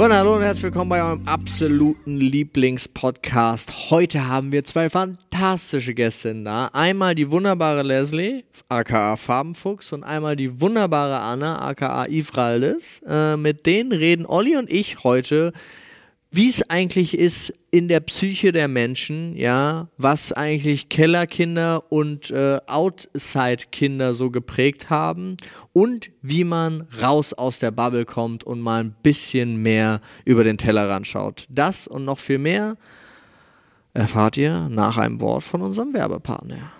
Freunde, hallo und herzlich willkommen bei eurem absoluten Lieblingspodcast. Heute haben wir zwei fantastische Gäste da. Einmal die wunderbare Leslie, aka Farbenfuchs, und einmal die wunderbare Anna, aka Ifraldes. Äh, mit denen reden Olli und ich heute wie es eigentlich ist in der Psyche der Menschen, ja, was eigentlich Kellerkinder und äh, Outside-Kinder so geprägt haben und wie man raus aus der Bubble kommt und mal ein bisschen mehr über den Tellerrand schaut. Das und noch viel mehr erfahrt ihr nach einem Wort von unserem Werbepartner.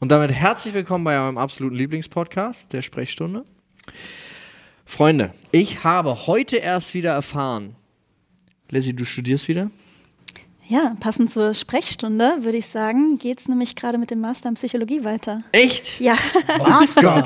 Und damit herzlich willkommen bei eurem absoluten Lieblingspodcast, der Sprechstunde. Freunde, ich habe heute erst wieder erfahren, Leslie, du studierst wieder? Ja, passend zur Sprechstunde würde ich sagen, geht es nämlich gerade mit dem Master in Psychologie weiter. Echt? Ja. Master.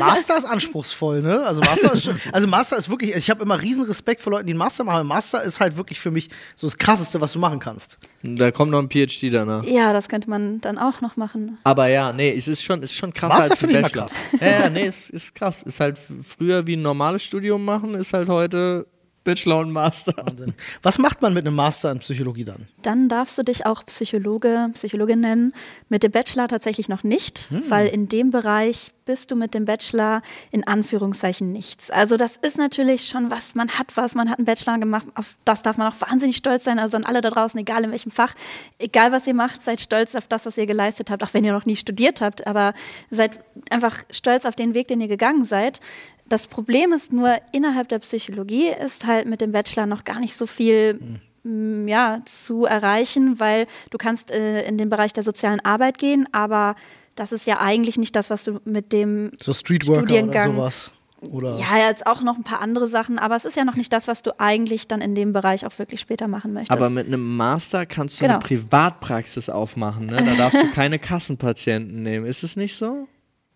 Master ist anspruchsvoll, ne? Also Master ist, also Master ist wirklich, ich habe immer riesen Respekt vor Leuten, die einen Master machen. Master ist halt wirklich für mich so das Krasseste, was du machen kannst. Da kommt noch ein PhD danach. Ja, das könnte man dann auch noch machen. Aber ja, nee, es ist schon, ist schon krasser Master als ein Bachelor. krass. Ja, ja, nee, es ist krass. Ist halt früher wie ein normales Studium machen, ist halt heute Bachelor und Master. Wahnsinn. Was macht man mit einem Master in Psychologie dann? Dann darfst du dich auch Psychologe, Psychologin nennen. Mit dem Bachelor tatsächlich noch nicht, weil in dem Bereich bist du mit dem Bachelor in Anführungszeichen nichts. Also das ist natürlich schon was, man hat was, man hat einen Bachelor gemacht, auf das darf man auch wahnsinnig stolz sein. Also an alle da draußen, egal in welchem Fach, egal was ihr macht, seid stolz auf das, was ihr geleistet habt, auch wenn ihr noch nie studiert habt, aber seid einfach stolz auf den Weg, den ihr gegangen seid. Das Problem ist nur, innerhalb der Psychologie ist halt mit dem Bachelor noch gar nicht so viel m, ja, zu erreichen, weil du kannst äh, in den Bereich der sozialen Arbeit gehen, aber das ist ja eigentlich nicht das, was du mit dem So Streetworker Studiengang- oder sowas. Oder ja, jetzt auch noch ein paar andere Sachen, aber es ist ja noch nicht das, was du eigentlich dann in dem Bereich auch wirklich später machen möchtest. Aber mit einem Master kannst du Genau. eine Privatpraxis aufmachen, ne? Da darfst du keine Kassenpatienten nehmen. Ist es nicht so?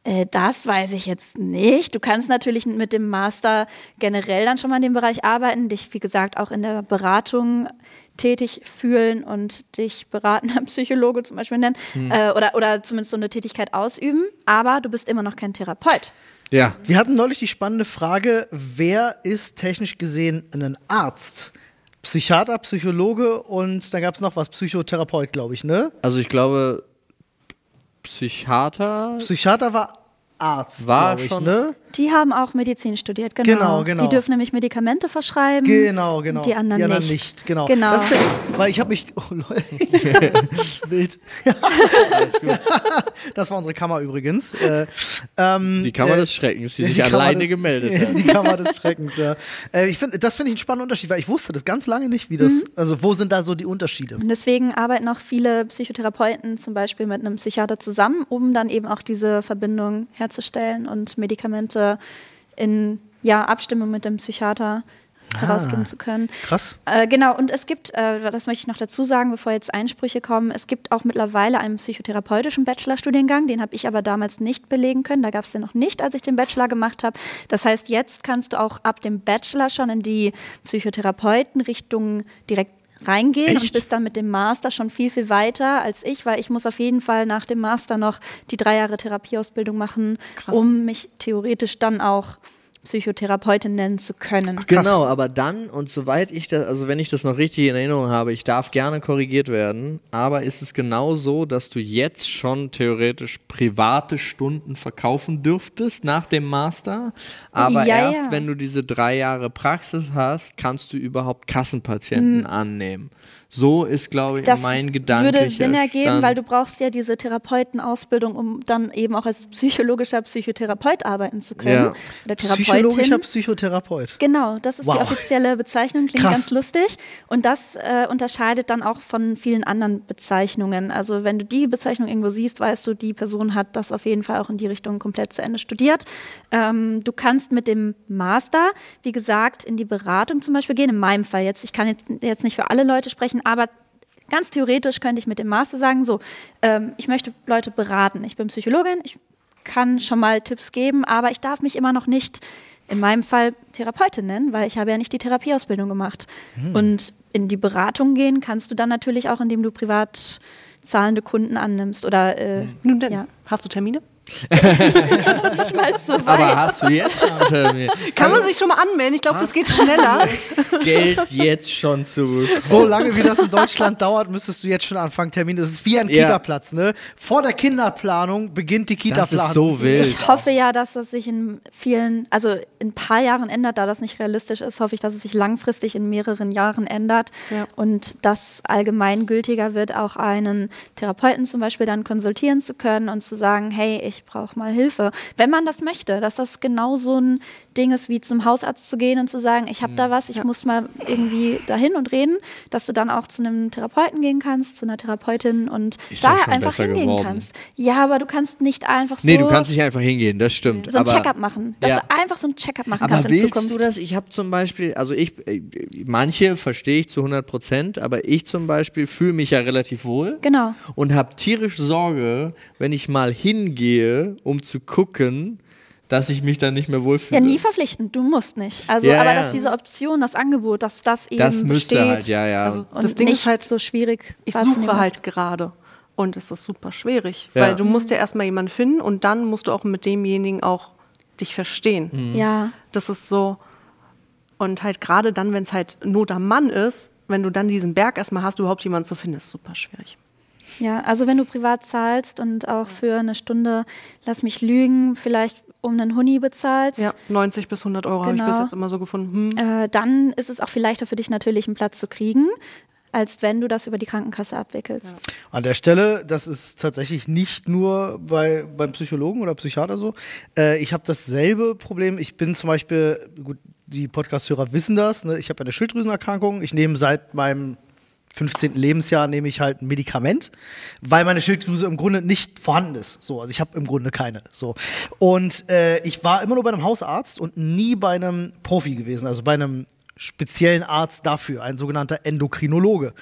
Äh, das weiß ich jetzt nicht. Du kannst natürlich mit dem Master generell dann schon mal in dem Bereich arbeiten, dich, wie gesagt, auch in der Beratung tätig fühlen und dich beratender Psychologe zum Beispiel nennen äh, oder, oder zumindest so eine Tätigkeit ausüben. Aber du bist immer noch kein Therapeut. Ja. Wir hatten neulich die spannende Frage, wer ist technisch gesehen ein Arzt? Psychiater, Psychologe und dann gab es noch was, Psychotherapeut, glaube ich, ne? Also ich glaube, Psychiater Psychiater war Arzt, War ich, schon- ne? Die haben auch Medizin studiert, genau. Genau, genau. Die dürfen nämlich Medikamente verschreiben. Genau, genau. Die anderen nicht. nicht. Genau. Genau. Das ist ja, weil ich habe mich. Oh, lol. Wild. das war unsere Kammer übrigens. Äh, ähm, Die Kammer äh, des Schreckens, die sich Kammer alleine des- gemeldet hat. Die Kammer des Schreckens, ja. Äh, ich find, das finde ich einen spannenden Unterschied, weil ich wusste das ganz lange nicht, wie das. Mhm. Also, wo sind da so die Unterschiede? Und deswegen arbeiten auch viele Psychotherapeuten zum Beispiel mit einem Psychiater zusammen, um dann eben auch diese Verbindung herzustellen und Medikamente in ja, Abstimmung mit dem Psychiater herausgeben zu können. Krass. Äh, genau, und es gibt, äh, das möchte ich noch dazu sagen, bevor jetzt Einsprüche kommen, es gibt auch mittlerweile einen psychotherapeutischen Bachelorstudiengang, den habe ich aber damals nicht belegen können, da gab es den noch nicht, als ich den Bachelor gemacht habe. Das heißt, jetzt kannst du auch ab dem Bachelor schon in die Psychotherapeutenrichtung direkt reingehen Echt? und bist dann mit dem Master schon viel, viel weiter als ich, weil ich muss auf jeden Fall nach dem Master noch die drei Jahre Therapieausbildung machen, Krass. um mich theoretisch dann auch Psychotherapeutin nennen zu können. Genau, aber dann und soweit ich das, also wenn ich das noch richtig in Erinnerung habe, ich darf gerne korrigiert werden, aber ist es genau so, dass du jetzt schon theoretisch private Stunden verkaufen dürftest nach dem Master, aber Ja, erst ja. wenn du diese drei Jahre Praxis hast, kannst du überhaupt Kassenpatienten annehmen. So ist, glaube ich. Das mein Gedanke. würde Sinn ergeben, weil du brauchst ja diese Therapeutenausbildung, um dann eben auch als psychologischer Psychotherapeut arbeiten zu können. Ja. Oder Psychologischer Therapeutin. Psychotherapeut. Genau, das ist Wow. die offizielle Bezeichnung, klingt Krass. ganz lustig. Und das äh, unterscheidet dann auch von vielen anderen Bezeichnungen. Also wenn du die Bezeichnung irgendwo siehst, weißt du, die Person hat das auf jeden Fall auch in die Richtung komplett zu Ende studiert. Ähm, du kannst mit dem Master, wie gesagt, in die Beratung zum Beispiel gehen. In meinem Fall jetzt, ich kann jetzt, jetzt nicht für alle Leute sprechen, aber ganz theoretisch könnte ich mit dem Master sagen, so, ähm, ich möchte Leute beraten. Ich bin Psychologin, ich kann schon mal Tipps geben, aber ich darf mich immer noch nicht in meinem Fall Therapeutin nennen, weil ich habe ja nicht die Therapieausbildung gemacht. Und in die Beratung gehen kannst du dann natürlich auch, indem du privat zahlende Kunden annimmst oder äh, Nun denn, Ja. hast du Termine? nicht mal so weit. Aber hast du jetzt schon einen Termin? Kann man sich schon mal anmelden? Ich glaube, das geht schneller. Geld jetzt schon zu So lange wie das in Deutschland dauert, müsstest du jetzt schon anfangen, Termin. Das ist wie ein Ja. Kita-Platz, ne? Vor der Kinderplanung beginnt die Das Kita-Planung. ist so wild. Ich hoffe ja, dass das sich in vielen, also in ein paar Jahren ändert, da das nicht realistisch ist, hoffe ich, dass es sich langfristig in mehreren Jahren ändert Ja. und dass allgemeingültiger wird, auch einen Therapeuten zum Beispiel dann konsultieren zu können und zu sagen, hey, ich brauche mal Hilfe. Wenn man das möchte, dass das genau so ein Ding ist, wie zum Hausarzt zu gehen und zu sagen, ich habe da was, ich muss mal irgendwie dahin und reden, dass du dann auch zu einem Therapeuten gehen kannst, zu einer Therapeutin und Ist ja da einfach hingehen geworden. kannst. Ja, aber du kannst nicht einfach so Nee, du kannst nicht einfach hingehen, das stimmt. so ein Check-up machen. Dass Ja. du einfach so ein Check-up machen Aber kannst in willst Zukunft. du das? Ich habe zum Beispiel, also ich, äh, manche verstehe ich zu 100 Prozent, aber ich zum Beispiel fühle mich ja relativ wohl. Genau. Und habe tierisch Sorge, wenn ich mal hingehe, um zu gucken, dass ich mich dann nicht mehr wohlfühle. Ja, nie verpflichtend, du musst nicht. Also, Ja, aber ja. dass diese Option, das Angebot, dass das eben das müsste besteht halt, ja, ja. Also und das Ding ist halt, so schwierig ich suche ist. halt gerade. Und es ist super schwierig, Ja. weil du musst ja erstmal jemanden finden und dann musst du auch mit demjenigen auch dich verstehen. Mhm. Ja, Das ist so. Und halt gerade dann, wenn es halt Not am Mann ist, wenn du dann diesen Berg erstmal hast, überhaupt jemanden zu finden, ist super schwierig. ja, also wenn du privat zahlst und auch für eine Stunde, lass mich lügen, vielleicht um einen Huni bezahlst, Ja, 90 bis 100 Euro habe ich bis Genau. jetzt immer so gefunden. Hm. äh, dann ist es auch viel leichter für dich natürlich einen Platz zu kriegen, als wenn du das über die Krankenkasse abwickelst. An der Stelle, das ist tatsächlich nicht nur bei, beim Psychologen oder Psychiater so. Äh, ich habe dasselbe Problem. Ich bin zum Beispiel, gut, die Podcast-Hörer wissen das, ne? ich habe eine Schilddrüsenerkrankung. Ich nehme seit meinem 15. Lebensjahr nehme ich halt ein Medikament, weil meine Schilddrüse im Grunde nicht vorhanden ist. So, also ich habe im Grunde keine. So. Und äh, ich war immer nur bei einem Hausarzt und nie bei einem Profi gewesen, also bei einem speziellen Arzt dafür, ein sogenannter Endokrinologe.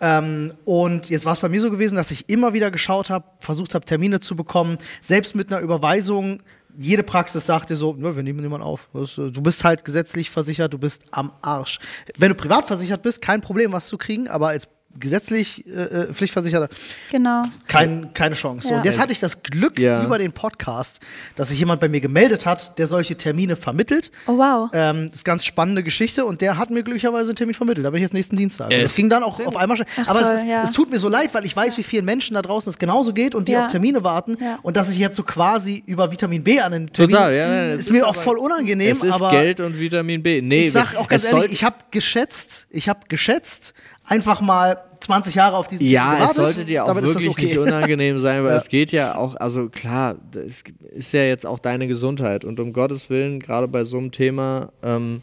Ähm, und jetzt war es bei mir so gewesen, dass ich immer wieder geschaut habe, versucht habe, Termine zu bekommen, selbst mit einer Überweisung. Jede Praxis sagte so, "Nö, wir nehmen niemanden auf. Du bist halt gesetzlich versichert, du bist am Arsch. Wenn du privat versichert bist, kein Problem, was zu kriegen, aber als gesetzlich äh, äh, Pflichtversicherter Genau. kein, keine Chance. Ja. und jetzt hatte ich das Glück Ja. über den Podcast, dass sich jemand bei mir gemeldet hat, der solche Termine vermittelt. Oh wow. Ähm, das ist eine ganz spannende Geschichte und der hat mir glücklicherweise einen Termin vermittelt. Da bin ich jetzt nächsten Dienstag. Es- das ging dann auch auf einmal schnell. Ach, Aber toll, es, ist, ja. es tut mir so leid, weil ich weiß, wie vielen Menschen da draußen es genauso geht und die Ja. auf Termine warten Ja. und dass ich jetzt so quasi über Vitamin B an den Termin Total, ja, nein, es ist mir ist auch aber- voll ununangenehm. es ist aber Geld und Vitamin B. Nee, ich sag auch ganz ehrlich, ich habe geschätzt, ich habe geschätzt, einfach mal 20 Jahre auf diesen Ja, es gewartet. sollte dir auch wirklich okay. nicht unangenehm sein, weil Ja. es geht ja auch, also klar, es ist ja jetzt auch deine Gesundheit und um Gottes Willen, gerade bei so einem Thema, ähm,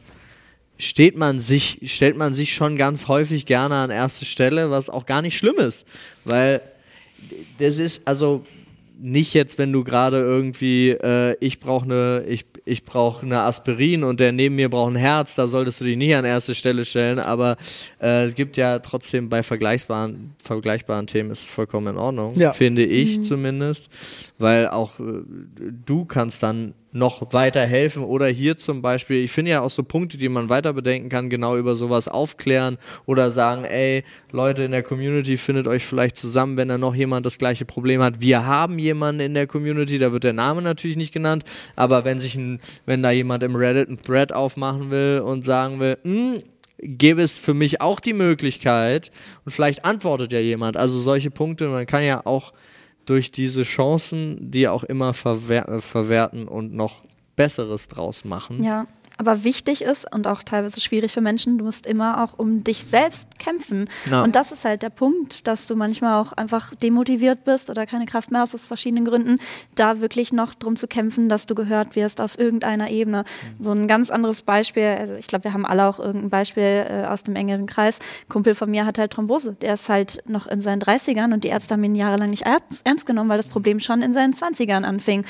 steht man sich, stellt man sich schon ganz häufig gerne an erste Stelle, was auch gar nicht schlimm ist, weil das ist, also nicht jetzt, wenn du gerade irgendwie, äh, ich brauche eine, ich, ich brauche eine Aspirin und der neben mir braucht ein Herz, da solltest du dich nicht an erste Stelle stellen, aber äh, es gibt ja trotzdem bei vergleichbaren, vergleichbaren Themen ist es vollkommen in Ordnung, Ja. finde ich zumindest, weil auch äh, du kannst dann noch weiter helfen oder hier zum Beispiel, ich finde ja auch so Punkte, die man weiter bedenken kann, genau über sowas aufklären oder sagen, ey, Leute in der Community findet euch vielleicht zusammen, wenn da noch jemand das gleiche Problem hat. Wir haben jemanden in der Community, da wird der Name natürlich nicht genannt, aber wenn sich ein, wenn da jemand im Reddit einen Thread aufmachen will und sagen will, "Hm, gäbe es für mich auch die Möglichkeit und vielleicht antwortet ja jemand. Also solche Punkte, man kann ja auch durch diese Chancen, die auch immer verwer äh, verwerten und noch Besseres draus machen. Ja, aber wichtig ist und auch teilweise schwierig für Menschen, du musst immer auch um dich selbst kämpfen. Ja. Und das ist halt der Punkt, dass du manchmal auch einfach demotiviert bist oder keine Kraft mehr hast aus verschiedenen Gründen, da wirklich noch drum zu kämpfen, dass du gehört wirst auf irgendeiner Ebene. So ein ganz anderes Beispiel, also ich glaube, wir haben alle auch irgendein Beispiel äh, aus dem engeren Kreis. Ein Kumpel von mir hat halt Thrombose. Der ist halt noch in seinen 30ern und die Ärzte haben ihn jahrelang nicht ernst, genommen, weil das Problem schon in seinen 20ern anfing.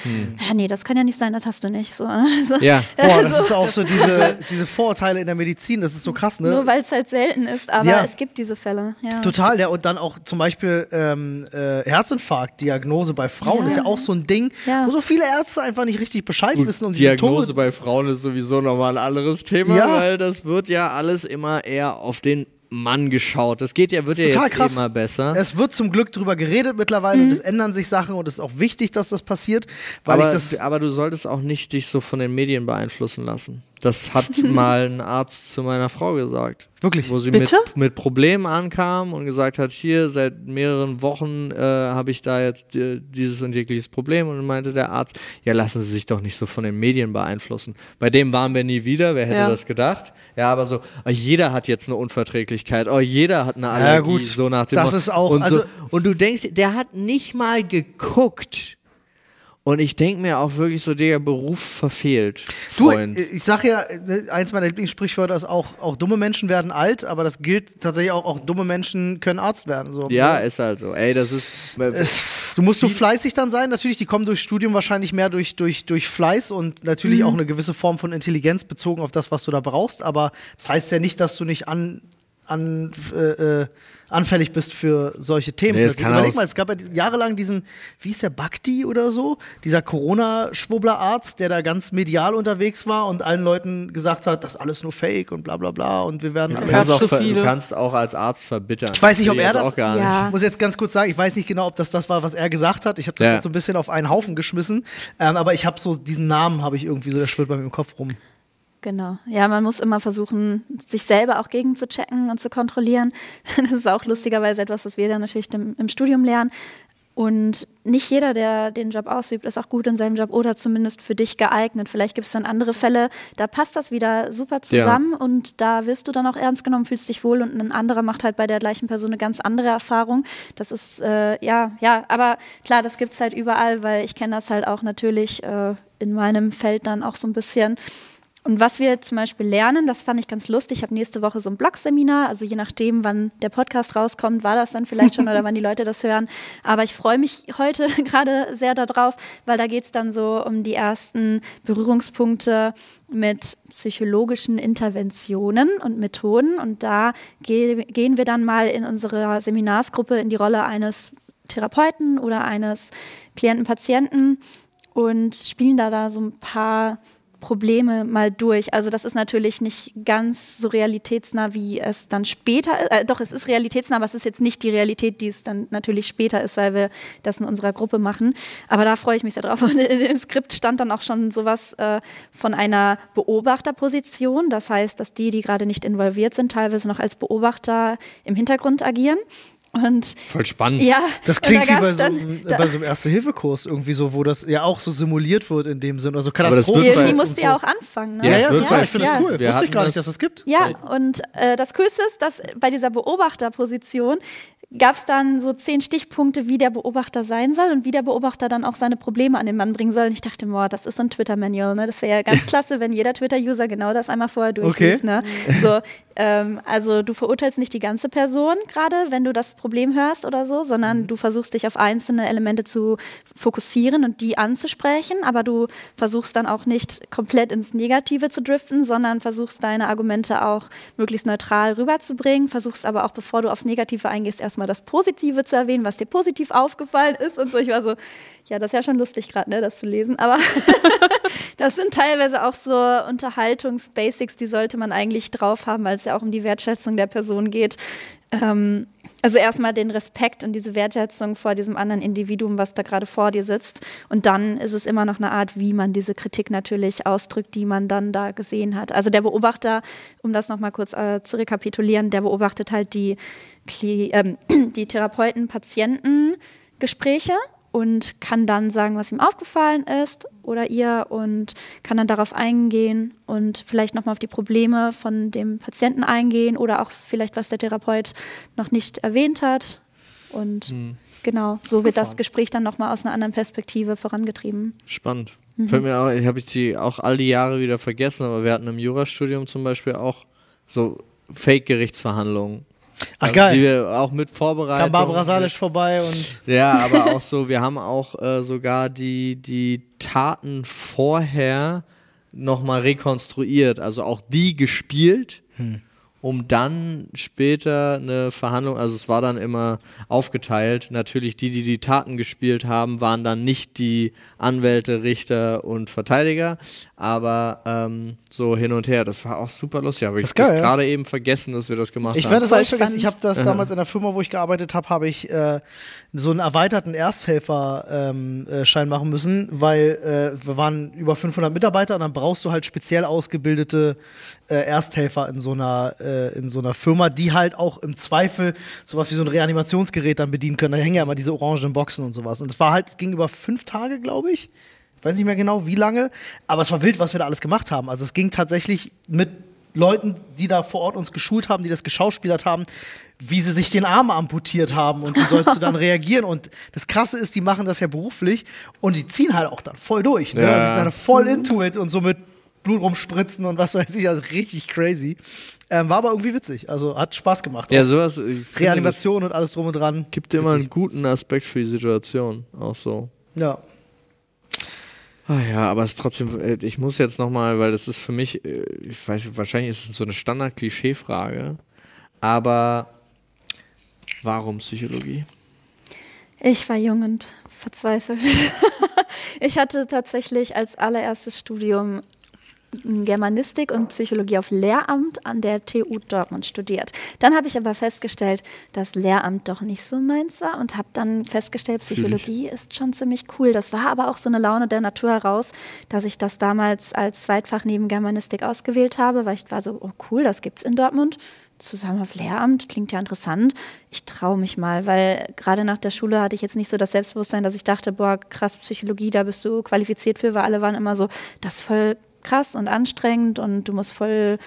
Ja, nee, das kann ja nicht sein, das hast du nicht. So, also, Ja. Boah, das ist auch so diese, diese Vorurteile in der Medizin, das ist so krass, ne? Nur weil es halt selten ist, aber Ja. es gibt diese Fälle. Ja. Total, ja, und dann auch zum Beispiel ähm, äh, Herzinfarkt-Diagnose bei Frauen Ja. ist ja auch so ein Ding, Ja. wo so viele Ärzte einfach nicht richtig Bescheid Gut, wissen und Diagnose Symptome. bei Frauen ist sowieso nochmal ein anderes Thema, Ja. weil das wird ja alles immer eher auf den Mann geschaut. Das geht ja, wird ja jetzt krass. immer besser. Es wird zum Glück drüber geredet mittlerweile und es ändern sich Sachen und es ist auch wichtig, dass das passiert, weil aber, ich das. aber du solltest auch nicht dich so von den Medien beeinflussen lassen. Das hat mal ein Arzt zu meiner Frau gesagt. Wirklich? Wo sie Bitte? Mit, mit Problemen ankam und gesagt hat, hier seit mehreren Wochen äh, habe ich da jetzt äh, dieses und jegliches Problem. Und dann meinte der Arzt, ja lassen Sie sich doch nicht so von den Medien beeinflussen. Bei dem waren wir nie wieder, wer hätte Ja. das gedacht? Ja, aber so, oh, jeder hat jetzt eine Unverträglichkeit, oh, jeder hat eine Allergie, gut, so nach dem das Motto. ist auch- und, so, also- und du denkst, der hat nicht mal geguckt. Und ich denke mir auch wirklich so, der Beruf verfehlt. Du, Freund. ich sag ja, äh, eins meiner Lieblingssprichwörter ist auch, auch dumme Menschen werden alt, aber das gilt tatsächlich auch, auch dumme Menschen können Arzt werden. So. ja, ist halt so. Ey, das ist. Es, du musst nur fleißig dann sein. Natürlich, die kommen durch Studium wahrscheinlich mehr durch, durch, durch Fleiß und natürlich Mhm. auch eine gewisse Form von Intelligenz bezogen auf das, was du da brauchst. Aber das heißt ja nicht, dass du nicht an, an, äh, äh, anfällig bist für solche Themen. Nee, es plötzlich. kann Überleg mal, es gab ja jahrelang diesen, wie hieß der, Bhakti oder so, dieser Corona-Schwubbler-Arzt, der da ganz medial unterwegs war und allen Leuten gesagt hat, das ist alles nur Fake und bla bla bla und wir werden Du alle kannst, auch so du kannst auch als Arzt verbittern. Ich weiß nicht, ob er das- auch gar Ja. Ich muss jetzt ganz kurz sagen, ich weiß nicht genau, ob das das war, was er gesagt hat. Ich habe das Ja. jetzt so ein bisschen auf einen Haufen geschmissen. Ähm, aber ich habe so diesen Namen, habe ich irgendwie so, der schwirrt bei mir im Kopf rum. Genau. Ja, man muss immer versuchen, sich selber auch gegen zu checken und zu kontrollieren. Das ist auch lustigerweise etwas, was wir dann natürlich im, im Studium lernen. Und nicht jeder, der den Job ausübt, ist auch gut in seinem Job oder zumindest für dich geeignet. Vielleicht gibt es dann andere Fälle, da passt das wieder super zusammen und da wirst du dann auch ernst genommen, fühlst dich wohl und ein anderer macht halt bei der gleichen Person eine ganz andere Erfahrung. Das ist, äh, ja, ja, aber klar, das gibt es halt überall, weil ich kenne das halt auch natürlich äh, in meinem Feld dann auch so ein bisschen. Und was wir zum Beispiel lernen, das fand ich ganz lustig. Ich habe nächste Woche so ein Blog-Seminar. Also je nachdem, wann der Podcast rauskommt, war das dann vielleicht schon oder wann die Leute das hören. Aber ich freue mich heute gerade sehr darauf, weil da geht es dann so um die ersten Berührungspunkte mit psychologischen Interventionen und Methoden. Und da ge gehen wir dann mal in unserer Seminarsgruppe in die Rolle eines Therapeuten oder eines Klienten-Patienten und spielen da, da so ein paar Probleme mal durch. Also das ist natürlich nicht ganz so realitätsnah, wie es dann später, äh, doch es ist realitätsnah, aber es ist jetzt nicht die Realität, die es dann natürlich später ist, weil wir das in unserer Gruppe machen. Aber da freue ich mich sehr drauf. Und in dem Skript stand dann auch schon sowas äh, von einer Beobachterposition. Das heißt, dass die, die gerade nicht involviert sind, teilweise noch als Beobachter im Hintergrund agieren. Und Voll spannend. ja, Das klingt da wie bei so, einem, da- bei so einem Erste-Hilfe-Kurs irgendwie so, wo das ja auch so simuliert wird in dem Sinn. Also Katastrophen. Irgendwie und musst du ja auch anfangen. Ne? Ja, ja, total. bei Ich finde das cool. Wir Wusste ich gar nicht, das- dass das gibt. Ja, und äh, das Coolste ist, dass bei dieser Beobachterposition gab es dann so zehn Stichpunkte, wie der Beobachter sein soll und wie der Beobachter dann auch seine Probleme an den Mann bringen soll. Und ich dachte, boah, das ist so ein Twitter-Manual. Ne? Das wäre ja ganz klasse, wenn jeder Twitter-User genau das einmal vorher durchliest. Ne? So, Ähm, also du verurteilst nicht die ganze Person gerade, wenn du das Problem hörst oder so, sondern Mhm. du versuchst dich auf einzelne Elemente zu fokussieren und die anzusprechen, aber du versuchst dann auch nicht komplett ins Negative zu driften, sondern versuchst deine Argumente auch möglichst neutral rüberzubringen, versuchst aber auch, bevor du aufs Negative eingehst, erstmal das Positive zu erwähnen, was dir positiv aufgefallen ist und so. Ich war so, ja, das ist ja schon lustig gerade, ne, das zu lesen, aber das sind teilweise auch so Unterhaltungsbasics, die sollte man eigentlich drauf haben, weil es ja auch um die Wertschätzung der Person geht. Ähm, also erstmal den Respekt und diese Wertschätzung vor diesem anderen Individuum, was da gerade vor dir sitzt. Und dann ist es immer noch eine Art, wie man diese Kritik natürlich ausdrückt, die man dann da gesehen hat. Also der Beobachter, um das nochmal kurz äh, zu rekapitulieren, der beobachtet halt die, Kli ähm, die Therapeuten-Patienten-Gespräche und kann dann sagen, was ihm aufgefallen ist oder ihr und kann dann darauf eingehen und vielleicht nochmal auf die Probleme von dem Patienten eingehen oder auch vielleicht, was der Therapeut noch nicht erwähnt hat. Und genau, so wird das Gespräch dann nochmal aus einer anderen Perspektive vorangetrieben. Spannend. Fällt mir auch, ich habe ich die auch all die Jahre wieder vergessen, aber wir hatten im Jurastudium zum Beispiel auch so Fake-Gerichtsverhandlungen. Ach, Also, geil. Die wir auch mit Vorbereitung. Kam Barbara Salisch vorbei und Ja, aber auch so, wir haben auch äh, sogar die, die Taten vorher nochmal rekonstruiert, also auch die gespielt, um dann später eine Verhandlung, also es war dann immer aufgeteilt. Natürlich, die, die die Taten gespielt haben, waren dann nicht die Anwälte, Richter und Verteidiger, aber ähm, so hin und her. Das war auch super lustig. Aber ich Das habe ja. gerade eben vergessen, dass wir das gemacht Ich haben. werde das auch vergessen. Ich habe das damals in der Firma, wo ich gearbeitet habe, habe ich äh, so einen erweiterten Ersthelfer-Schein äh, Schein machen müssen, weil äh, wir waren über 500 Mitarbeiter und dann brauchst du halt speziell ausgebildete äh, Ersthelfer in so einer äh, in so einer Firma, die halt auch im Zweifel sowas wie so ein Reanimationsgerät dann bedienen können. Da hängen ja immer diese orangenen Boxen und sowas. Und es war halt es ging über fünf Tage, glaube ich. Weiß nicht mehr genau, wie lange, aber es war wild, was wir da alles gemacht haben. Also es ging tatsächlich mit Leuten, die da vor Ort uns geschult haben, die das geschauspielert haben, wie sie sich den Arm amputiert haben und wie sollst du dann reagieren. Und das Krasse ist, die machen das ja beruflich und die ziehen halt auch dann voll durch. Ne? Ja. Also dann voll into it und so mit Blut rumspritzen und was weiß ich, also richtig crazy. Ähm, war aber irgendwie witzig, also hat Spaß gemacht. ja, sowas. Reanimation und alles drum und dran. Gibt immer einen guten Aspekt für die Situation. Auch so. Ja. Ah ja, aber es ist trotzdem, äh, ich muss jetzt nochmal, weil das ist für mich, äh, ich weiß, wahrscheinlich ist es so eine Standard-Klischee-Frage, aber warum Psychologie? Ich war jung und verzweifelt. ich hatte tatsächlich als allererstes Studium Germanistik und Psychologie auf Lehramt an der TU Dortmund studiert. Dann habe ich aber festgestellt, dass Lehramt doch nicht so meins war und habe dann festgestellt. Psychologie ist schon ziemlich cool. Das war aber auch so eine Laune der Natur heraus, dass ich das damals als Zweitfach neben Germanistik ausgewählt habe, weil ich war so, oh cool, das gibt's in Dortmund. Zusammen auf Lehramt, klingt ja interessant. Ich traue mich mal, weil gerade nach der Schule hatte ich jetzt nicht so das Selbstbewusstsein, dass ich dachte, boah, krass, Psychologie, da bist du qualifiziert für, weil alle waren immer so, das ist voll krass und anstrengend und du musst voll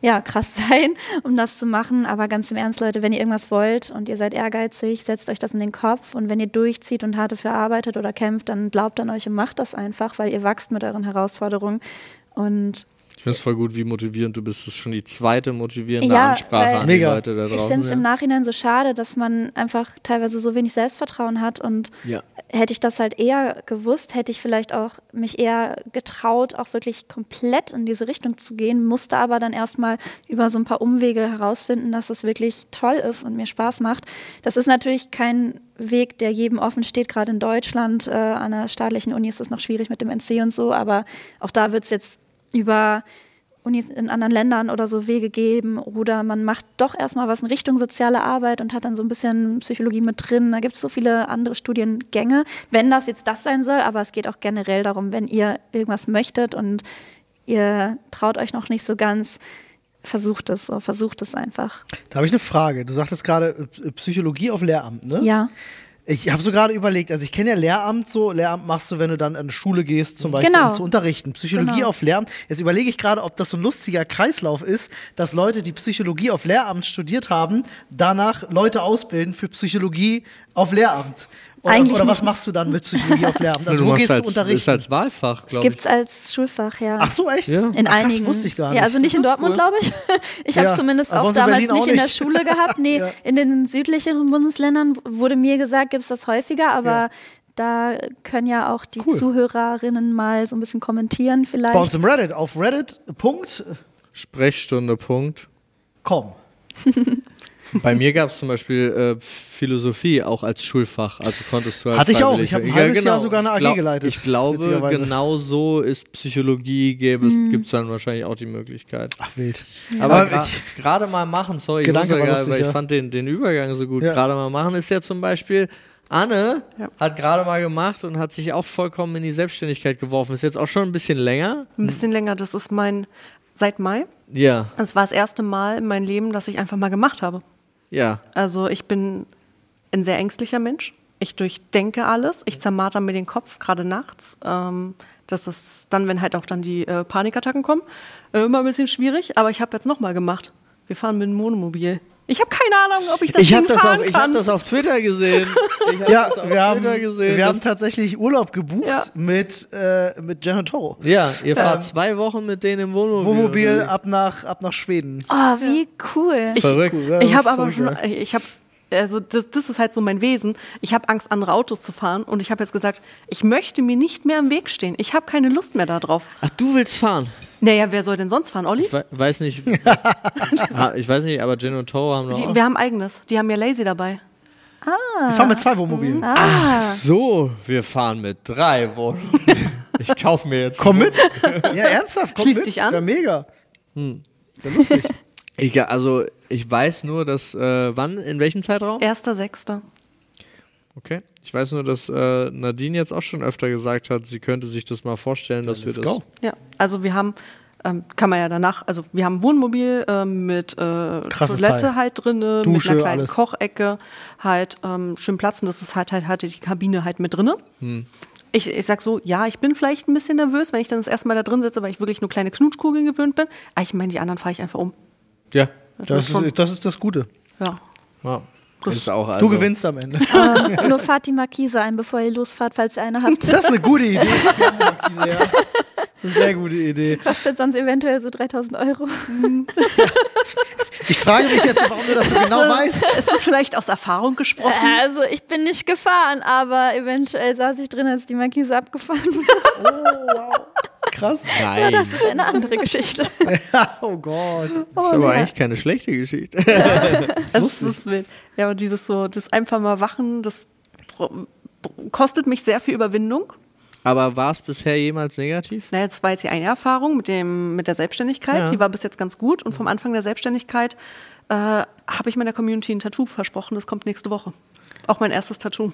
ja, krass sein, um das zu machen. Aber ganz im Ernst, Leute, wenn ihr irgendwas wollt und ihr seid ehrgeizig, setzt euch das in den Kopf. Und wenn ihr durchzieht und hart dafür arbeitet oder kämpft, dann glaubt an euch und macht das einfach, weil ihr wachst mit euren Herausforderungen. Und Ich finde es voll gut, wie motivierend du bist. Das ist schon die zweite motivierende Ja, Ansprache an Mega. die Leute da ich draußen. finde es im ja. Nachhinein so schade, dass man einfach teilweise so wenig Selbstvertrauen hat und Ja. Hätte ich das halt eher gewusst, hätte ich vielleicht auch mich eher getraut, auch wirklich komplett in diese Richtung zu gehen, musste aber dann erstmal über so ein paar Umwege herausfinden, dass es wirklich toll ist und mir Spaß macht. Das ist natürlich kein Weg, der jedem offen steht, gerade in Deutschland. Äh, an einer staatlichen Uni ist es noch schwierig mit dem NC und so, aber auch da wird es jetzt über Unis in anderen Ländern oder so Wege geben oder man macht doch erstmal was in Richtung soziale Arbeit und hat dann so ein bisschen Psychologie mit drin. Da gibt es so viele andere Studiengänge, wenn das jetzt das sein soll, aber es geht auch generell darum, wenn ihr irgendwas möchtet und ihr traut euch noch nicht so ganz, versucht es so, versucht es einfach. Da habe ich eine Frage. Du sagtest gerade äh, Psychologie auf Lehramt, ne? Ja, Ich habe so gerade überlegt, also ich kenne ja Lehramt so, Lehramt machst du, wenn du dann an eine Schule gehst, zum Beispiel, Genau. um zu unterrichten. Psychologie Genau. auf Lehramt. Jetzt überlege ich gerade, ob das so ein lustiger Kreislauf ist, dass Leute, die Psychologie auf Lehramt studiert haben, danach Leute ausbilden für Psychologie Auf Lehramt. Oder, Eigentlich oder was nicht. machst du dann mit Psychologie auf Lehramt? Also du wo gehst du als, unterrichten? ist als Wahlfach, Das glaube gibt ich. es als Schulfach, ja. Ach so, echt? Ja. In Ach, einigen. wusste ich gar nicht. Ja, also nicht in Das Dortmund, cool. glaube ich. Ich habe Ja, es zumindest aber auch damals Berlin auch nicht in der nicht. Schule gehabt. Nee, Ja. in den südlicheren Bundesländern wurde mir gesagt, gibt es das häufiger, aber Ja. da können ja auch die Cool. Zuhörerinnen mal so ein bisschen kommentieren vielleicht. Bei uns im Reddit auf reddit.com. Sprechstunde, Punkt. Bei mir gab es zum Beispiel äh, Philosophie auch als Schulfach, also konntest du halt Hatte ich auch. Ich hab ein Ja, halbes genau. Jahr sogar eine Ich AG glaub- geleitet, Ich glaube, genau so ist Psychologie, gäbe es, Mhm. gibt es dann wahrscheinlich auch die Möglichkeit. Ach, wild. Aber ich- gerade mal machen, sorry, ich Gedanke ja war gerade, lustig, weil ich ja. fand den, den Übergang so gut. Ja. Gerade mal machen ist ja zum Beispiel, Anne Ja. hat gerade mal gemacht und hat sich auch vollkommen in die Selbstständigkeit geworfen. Ist jetzt auch schon ein bisschen länger. Ein bisschen länger, das ist mein, seit Mai. Ja, Das war das erste Mal in meinem Leben, dass ich einfach mal gemacht habe. Ja. Also ich bin ein sehr ängstlicher Mensch. Ich durchdenke alles. Ich zermarter mir den Kopf, gerade nachts. Ähm, das ist dann, wenn halt auch dann die äh, Panikattacken kommen, äh, immer ein bisschen schwierig. Aber ich habe jetzt nochmal gemacht. Wir fahren mit dem Monomobil. Ich habe keine Ahnung, ob ich das Ich habe Ding das, fahren auf, ich kann. hab das auf Twitter gesehen. Ich Ja, wir haben, gesehen. wir haben tatsächlich Urlaub gebucht Ja. mit, äh, mit Jen und Toro. ja, ihr fahrt zwei Wochen mit denen im Wohnmobil. Wohnmobil ab nach, ab nach Schweden. oh, wie cool. Ich- Verrückt. Ja, ich habe aber schon, ich habe, also das, das ist halt so mein Wesen. Ich habe Angst, andere Autos zu fahren und ich habe jetzt gesagt, ich möchte mir nicht mehr im Weg stehen. Ich habe keine Lust mehr darauf. Ach, du willst fahren? Naja, wer soll denn sonst fahren, Olli? Ich we- weiß nicht. was- Ah, ich weiß nicht, aber Jen und Toro haben noch. Die, wir haben eigenes. Die haben ja Lazy dabei. Wir fahren mit zwei Wohnmobilen. ah, So, wir fahren mit drei Wohnmobile. Ich kaufe mir jetzt. Komm mit. Ja, ernsthaft, komm Schließ mit. dich an. Ja, mega. Ich, also, ich weiß nur, dass. Äh, wann? In welchem Zeitraum? Erster, Sechster. Okay. Ich weiß nur, dass äh, Nadine jetzt auch schon öfter gesagt hat, sie könnte sich das mal vorstellen, dass wir das. go. Ja, also wir haben, ähm, kann man ja danach, also wir haben ein Wohnmobil ähm, mit äh, Krasses Toilette Teil. halt drinne, mit einer kleinen alles. Kochecke, halt ähm, schön Platz und das ist halt, halt, halt die Kabine halt mit drinne. Hm. Ich, ich sag so, ja, ich bin vielleicht ein bisschen nervös, wenn ich dann das erste Mal da drin sitze, weil ich wirklich nur kleine Knutschkugeln gewöhnt bin. Aber ich meine, die anderen fahre ich einfach um. Ja. Das schon- ist, das ist das Gute. Ja. ja. Das ist auch, also, Du gewinnst am Ende. ähm, nur fahrt die Markise ein, bevor ihr losfahrt, falls ihr eine habt. Das ist eine gute Idee. Ja. Das ist eine sehr gute Idee. Kostet sonst eventuell so 3000 Euro. Ich frage mich jetzt, warum du das so genau weißt. Ist das vielleicht aus Erfahrung gesprochen? Also ich bin nicht gefahren, aber eventuell saß ich drin, als die Markise abgefahren wurde. Krass. Nein. Ja, das ist eine andere Geschichte. Oh Gott. Das ist aber eigentlich keine schlechte Geschichte. Es ist wild. Ja, aber dieses so, das einfach mal wachen, das kostet mich sehr viel Überwindung. Aber war es bisher jemals negativ? Naja, das war jetzt die eine Erfahrung mit, dem, mit der Selbstständigkeit. Ja. Die war bis jetzt ganz gut. Und vom Anfang der Selbstständigkeit äh, habe ich meiner Community ein Tattoo versprochen. Das kommt nächste Woche. Auch mein erstes Tattoo.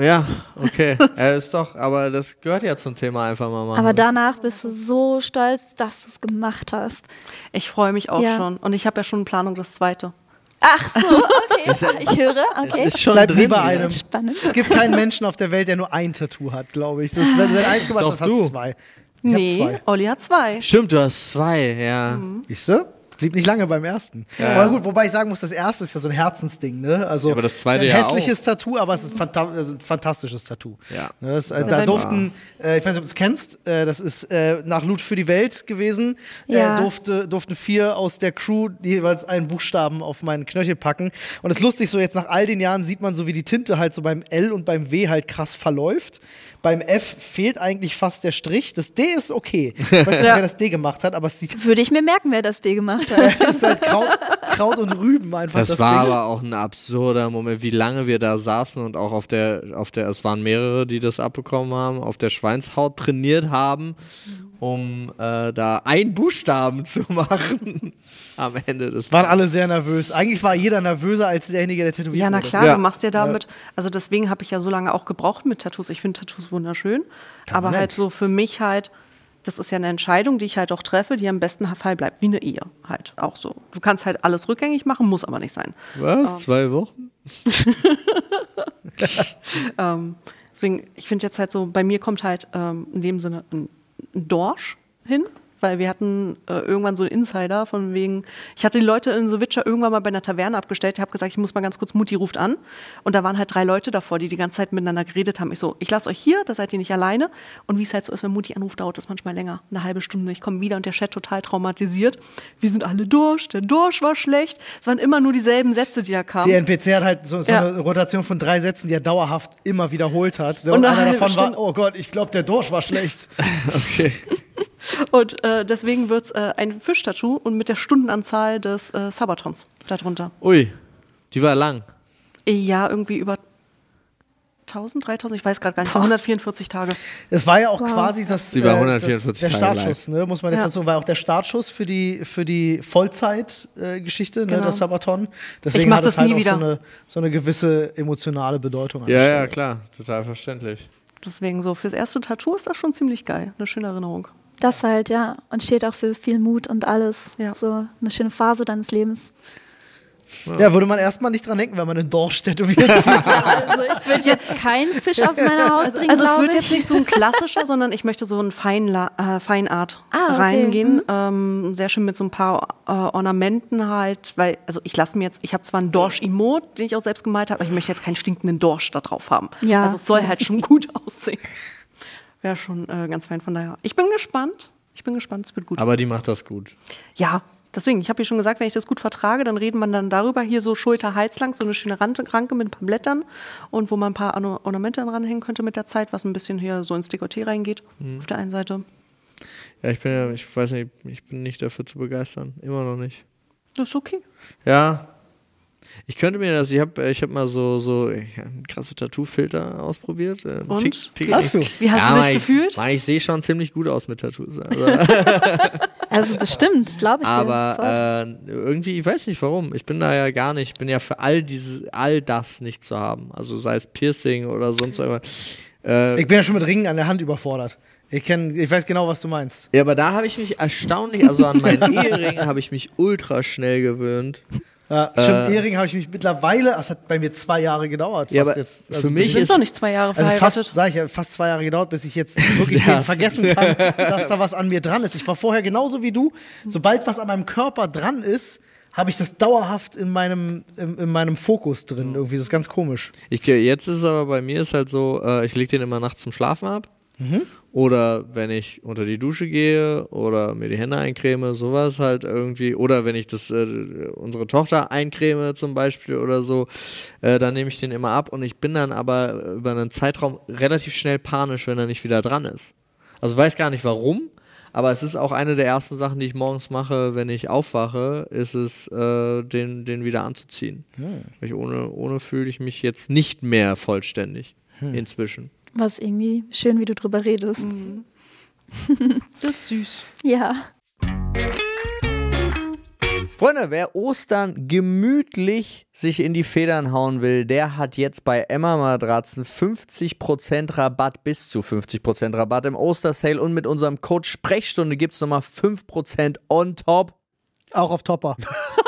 Ja, okay. ja, ist doch, aber das gehört ja zum Thema einfach mal machen. Aber danach bist du so stolz, dass du es gemacht hast. Ich freue mich auch Ja. schon. Und ich habe ja schon in Planung das zweite. Ach so, okay. ich höre, okay. ist schon Bleib drin. einem. Spannend. Es gibt keinen Menschen auf der Welt, der nur ein Tattoo hat, glaube ich. Das, wenn du eins gemacht Doch hast, hast du. zwei. Ich nee, zwei. Olli hat zwei. Stimmt, du hast zwei, ja. Siehst du? Blieb nicht lange beim ersten. Aber gut, wobei ich sagen muss, das erste ist ja so ein Herzensding, ne? Also, Ja, aber das zweite ist ein ja hässliches Tattoo, aber es ist also ein fantastisches Tattoo. Ja. Ne, das, äh, Das da ist durften, äh, ich weiß nicht, ob du es kennst, äh, das ist äh, nach Loot für die Welt gewesen. Ja. Äh, durfte, durften vier aus der Crew jeweils einen Buchstaben auf meinen Knöchel packen. Und es ist lustig, so jetzt nach all den Jahren sieht man so, wie die Tinte halt so beim L und beim W halt krass verläuft. Beim F fehlt eigentlich fast der Strich. Das D ist okay. Ich weiß nicht, Ja. wer das D gemacht hat, aber es sieht Würde ich mir merken, wer das dir gemacht hat. es ist halt Kraut, Kraut und Rüben einfach. Das, Das, war Ding. aber auch ein absurder Moment, wie lange wir da saßen und auch auf der, auf der, es waren mehrere, die das abbekommen haben, auf der Schweinshaut trainiert haben, um äh, da einen Buchstaben zu machen am Ende des Waren alle sehr nervös. Eigentlich war jeder nervöser als derjenige, der tätowiert Ja, na klar, Ja. du machst ja damit, also deswegen habe ich ja so lange auch gebraucht mit Tattoos. Ich finde Tattoos wunderschön, aber Permanent. halt so für mich halt, das ist ja eine Entscheidung, die ich halt auch treffe, die am besten Fall bleibt, wie eine Ehe halt auch so. Du kannst halt alles rückgängig machen, muss aber nicht sein. Was? Zwei Wochen? Ähm, deswegen, ich finde jetzt halt so, bei mir kommt halt ähm, in dem Sinne ein, ein Dorsch hin, weil wir hatten äh, irgendwann so einen Insider von wegen, ich hatte die Leute in Sowitscher irgendwann mal bei einer Taverne abgestellt, ich habe gesagt, ich muss mal ganz kurz, Mutti ruft an und da waren halt drei Leute davor, die die ganze Zeit miteinander geredet haben. Ich so, ich lasse euch hier, da seid ihr nicht alleine und wie es halt so ist, wenn Mutti anruft, dauert das manchmal länger, eine halbe Stunde. Ich komme wieder und der Chat total traumatisiert. Wir sind alle durch, der Dorsch war schlecht. Es waren immer nur dieselben Sätze, die da kamen. Die NPC hat halt so, so Ja. eine Rotation von drei Sätzen, die er dauerhaft immer wiederholt hat. Und, Und eine einer davon war, Stunde. oh Gott, ich glaube, der Dorsch war schlecht. Und äh, deswegen wird es äh, ein Fischtattoo und mit der Stundenanzahl des äh, Sabatons darunter. Ui, die war lang. Ja, irgendwie über 1000, 3000, ich weiß gerade gar nicht, 144 Tage. Es war ja auch Wow. quasi das, äh, 144 das, der Tage Startschuss, ne, muss man jetzt Ja. dazu, war auch der Startschuss für die, für die Vollzeit-Geschichte, ne, Genau. das Sabaton. Deswegen Ich mach hat es das halt nie auch wieder. So eine, so eine gewisse emotionale Bedeutung. Ja, ja, klar, total verständlich. Deswegen so, fürs erste Tattoo ist das schon ziemlich geil. Eine schöne Erinnerung. Das halt, ja. Und steht auch für viel Mut und alles. Ja. So eine schöne Phase deines Lebens. Ja, würde man erstmal nicht dran denken, wenn man einen Dorsch tätowiert sieht. Also ich würde jetzt keinen Fisch auf meine Haut bringen, Also es wird ich. jetzt nicht so ein klassischer, sondern ich möchte so ein Feinla äh, Feinart Ah, okay. reingehen. Ähm, sehr schön mit so ein paar äh, Ornamenten halt, weil, also ich lasse mir jetzt, ich habe zwar einen Dorsch Emote, den ich auch selbst gemalt habe, aber ich möchte jetzt keinen stinkenden Dorsch da drauf haben. Ja. Also es soll halt schon gut aussehen. Wäre schon äh, ganz fein von daher. Ich bin gespannt. Ich bin gespannt, es wird gut. Aber die macht das gut. Ja, deswegen, ich habe ja schon gesagt, wenn ich das gut vertrage, dann reden man dann darüber, hier so Schulter, Hals lang, so eine schöne Ranke mit ein paar Blättern und wo man ein paar Orna- Ornamente dran hängen könnte mit der Zeit, was ein bisschen hier so ins Dekolleté reingeht, Mhm. auf der einen Seite. Ja, ich bin ja, ich weiß nicht, ich bin nicht dafür zu begeistern. Immer noch nicht. Das ist okay. Ja. Ich könnte mir das, ich habe ich hab mal so, so krasse Tattoo-Filter ausprobiert. äh, Und? Tick, Tick, Hast du? Wie hast ja, du dich Mike, gefühlt? Mike, ich sehe schon ziemlich gut aus mit Tattoos. Also, Also bestimmt, glaube ich aber äh, irgendwie, ich weiß nicht warum. Ich bin da ja gar nicht, ich bin ja für all diese, all das nicht zu haben. Also sei es Piercing oder sonst irgendwas. Äh, Ich bin ja schon mit Ringen an der Hand überfordert. Ich, kenn, ich weiß genau, was du meinst. ja, aber da habe ich mich erstaunlich, also an meinen Ehering habe ich mich ultra schnell gewöhnt. Ja, stimmt, Ehering habe ich mich mittlerweile, das hat bei mir zwei Jahre gedauert. Äh. Ja, jetzt. für Also mich Wir sind ist- doch nicht zwei Jahre Also verheiratet. fast, sag ich ja, fast zwei Jahre gedauert, bis ich jetzt wirklich Ja. den vergessen kann, dass da was an mir dran ist. Ich war vorher genauso wie du. Sobald was an meinem Körper dran ist, habe ich das dauerhaft in meinem, in, in meinem Fokus drin. Irgendwie, das ist ganz komisch. Ich, jetzt ist es aber bei mir ist halt so, äh, ich lege den immer nachts zum Schlafen ab. Oder wenn ich unter die Dusche gehe oder mir die Hände eincreme, sowas halt irgendwie. Oder wenn ich das äh, unsere Tochter eincreme zum Beispiel oder so, äh, dann nehme ich den immer ab und ich bin dann aber über einen Zeitraum relativ schnell panisch, wenn er nicht wieder dran ist. Also weiß gar nicht warum, aber es ist auch eine der ersten Sachen, die ich morgens mache, wenn ich aufwache, ist es, äh, den, den wieder anzuziehen. Weil Ich ohne, ohne fühle ich mich jetzt nicht mehr vollständig inzwischen. Was irgendwie schön, wie du drüber redest. Mhm. das ist süß. Ja. Freunde, wer Ostern gemütlich sich in die Federn hauen will, der hat jetzt bei Emma Matratzen 50% Rabatt, bis zu 50% Rabatt im Ostersale und mit unserem Code Sprechstunde gibt es nochmal 5% on top. Auch auf Topper.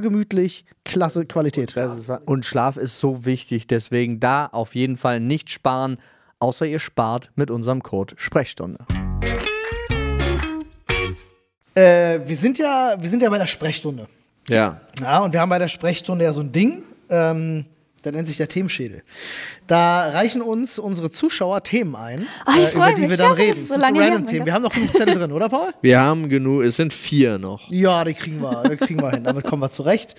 gemütlich, klasse Qualität. Und Schlaf ist so wichtig, deswegen da auf jeden Fall nicht sparen, außer ihr spart mit unserem Code Sprechstunde. Äh, wir, sind ja, wir sind ja bei der Sprechstunde. Ja. Ja, und wir haben bei der Sprechstunde ja so ein Ding, ähm, der nennt sich der Themenschädel. Da reichen uns unsere Zuschauer Themen ein, ich äh, über die mich. wir dann Ja, das reden. so Das lange random Themen. Wir haben noch genug Zettel drin, oder Paul? Wir haben genug, es sind vier noch. Ja, die kriegen wir, die kriegen wir hin. Damit kommen wir zurecht.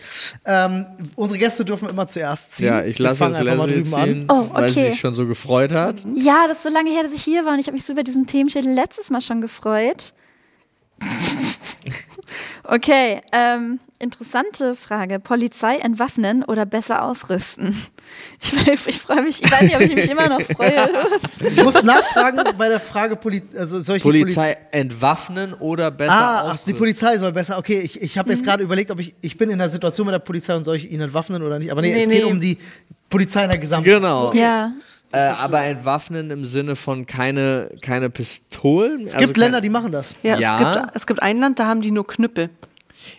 Ähm, unsere Gäste dürfen immer zuerst ziehen. Ja, ich lasse mal Leslie drüben ziehen, Oh, weil sie okay. sich schon so gefreut hat. Ja, das ist so lange her, dass ich hier war und ich habe mich so über diesen Themenschädel letztes Mal schon gefreut. Okay, ähm, interessante Frage. Polizei entwaffnen oder besser ausrüsten? Ich, ich freue mich, ich weiß nicht, ob ich mich immer noch freue. Ich muss nachfragen bei der Frage, Poli also soll ich die Polizei entwaffnen oder besser Ah, ach, die ausrüsten? Polizei soll besser. Okay, ich, ich habe Mhm. jetzt gerade überlegt, ob ich, ich bin in der Situation mit der Polizei und soll ich ihn entwaffnen oder nicht. Aber nee, Nee, es nee. geht um die Polizei in der Gesamt. Genau. Ja, Äh, aber entwaffnen im Sinne von keine, keine Pistolen. Es gibt Länder, die machen das. Ja, Ja. Es, gibt, es gibt ein Land, da haben die nur Knüppel.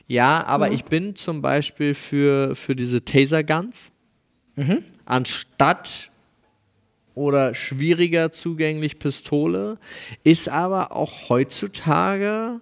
Ja, aber Mhm. ich bin zum Beispiel für, für diese Taser-Guns. Mhm. Anstatt oder schwieriger zugänglich Pistole. Ist aber auch heutzutage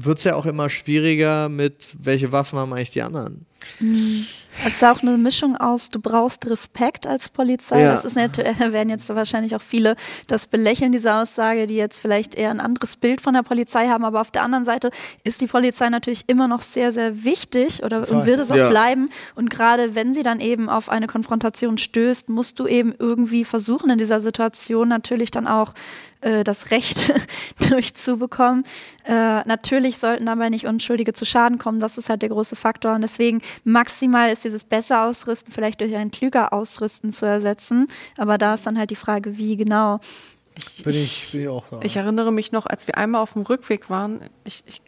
wird es ja auch immer schwieriger mit, welche Waffen haben eigentlich die anderen? Es ist auch eine Mischung aus, du brauchst Respekt als Polizei. Ja. Das ist nicht, äh, werden jetzt wahrscheinlich auch viele das belächeln, diese Aussage, die jetzt vielleicht eher ein anderes Bild von der Polizei haben. Aber auf der anderen Seite ist die Polizei natürlich immer noch sehr, sehr wichtig oder Total. und wird es auch Ja. bleiben. Und gerade wenn sie dann eben auf eine Konfrontation stößt, musst du eben irgendwie versuchen, in dieser Situation natürlich dann auch äh, das Recht durchzubekommen. Äh, natürlich sollten dabei nicht Unschuldige zu Schaden kommen. Das ist halt der große Faktor. Und deswegen maximal ist dieses besser ausrüsten vielleicht durch ein klüger ausrüsten zu ersetzen. Aber da ist dann halt die Frage, wie genau. Bin ich, bin ich auch. Ich erinnere mich noch, als wir einmal auf dem Rückweg waren, ich, ich,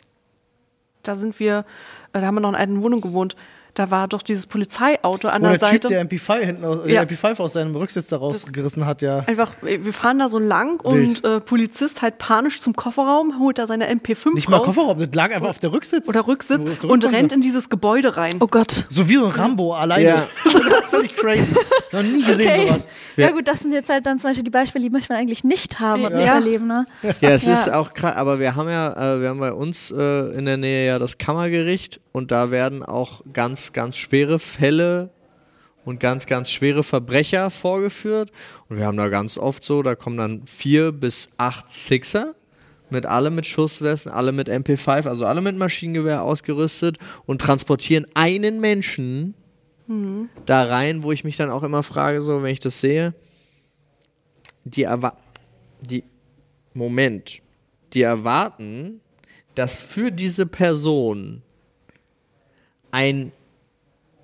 da sind wir, da haben wir noch in einer alten Wohnung gewohnt, da war doch dieses Polizeiauto an der der Typ, Seite. der MP5 hinten aus, Ja. der MP5 aus seinem Rücksitz da rausgerissen hat, ja. Einfach, wir fahren da so lang und äh, Polizist halt panisch zum Kofferraum, holt da seine MP5 Nicht mal raus Kofferraum, das lag einfach auf der Rücksitz. oder Rücksitz und Rückbank. rennt in dieses Gebäude rein. Oh Gott. So wie so ein Rambo alleine. Ja. Völlig crazy. Noch nie gesehen Okay. sowas. Ja. gut, das sind jetzt halt dann zum Beispiel die Beispiele, die möchte man eigentlich nicht haben und Ja. nicht erleben. Ne? Ja, es Ja. ist auch krass, aber wir haben ja, äh, wir haben bei uns äh, in der Nähe ja das Kammergericht und da werden auch ganz, ganz schwere Fälle und ganz, ganz schwere Verbrecher vorgeführt. Und wir haben da ganz oft so, da kommen dann vier bis acht Sixer mit alle mit Schusswesten, alle mit MP5, also alle mit Maschinengewehr ausgerüstet und transportieren einen Menschen da rein, wo ich mich dann auch immer frage, so, wenn ich das sehe, die, erwa die Moment, die erwarten, dass für diese Person ein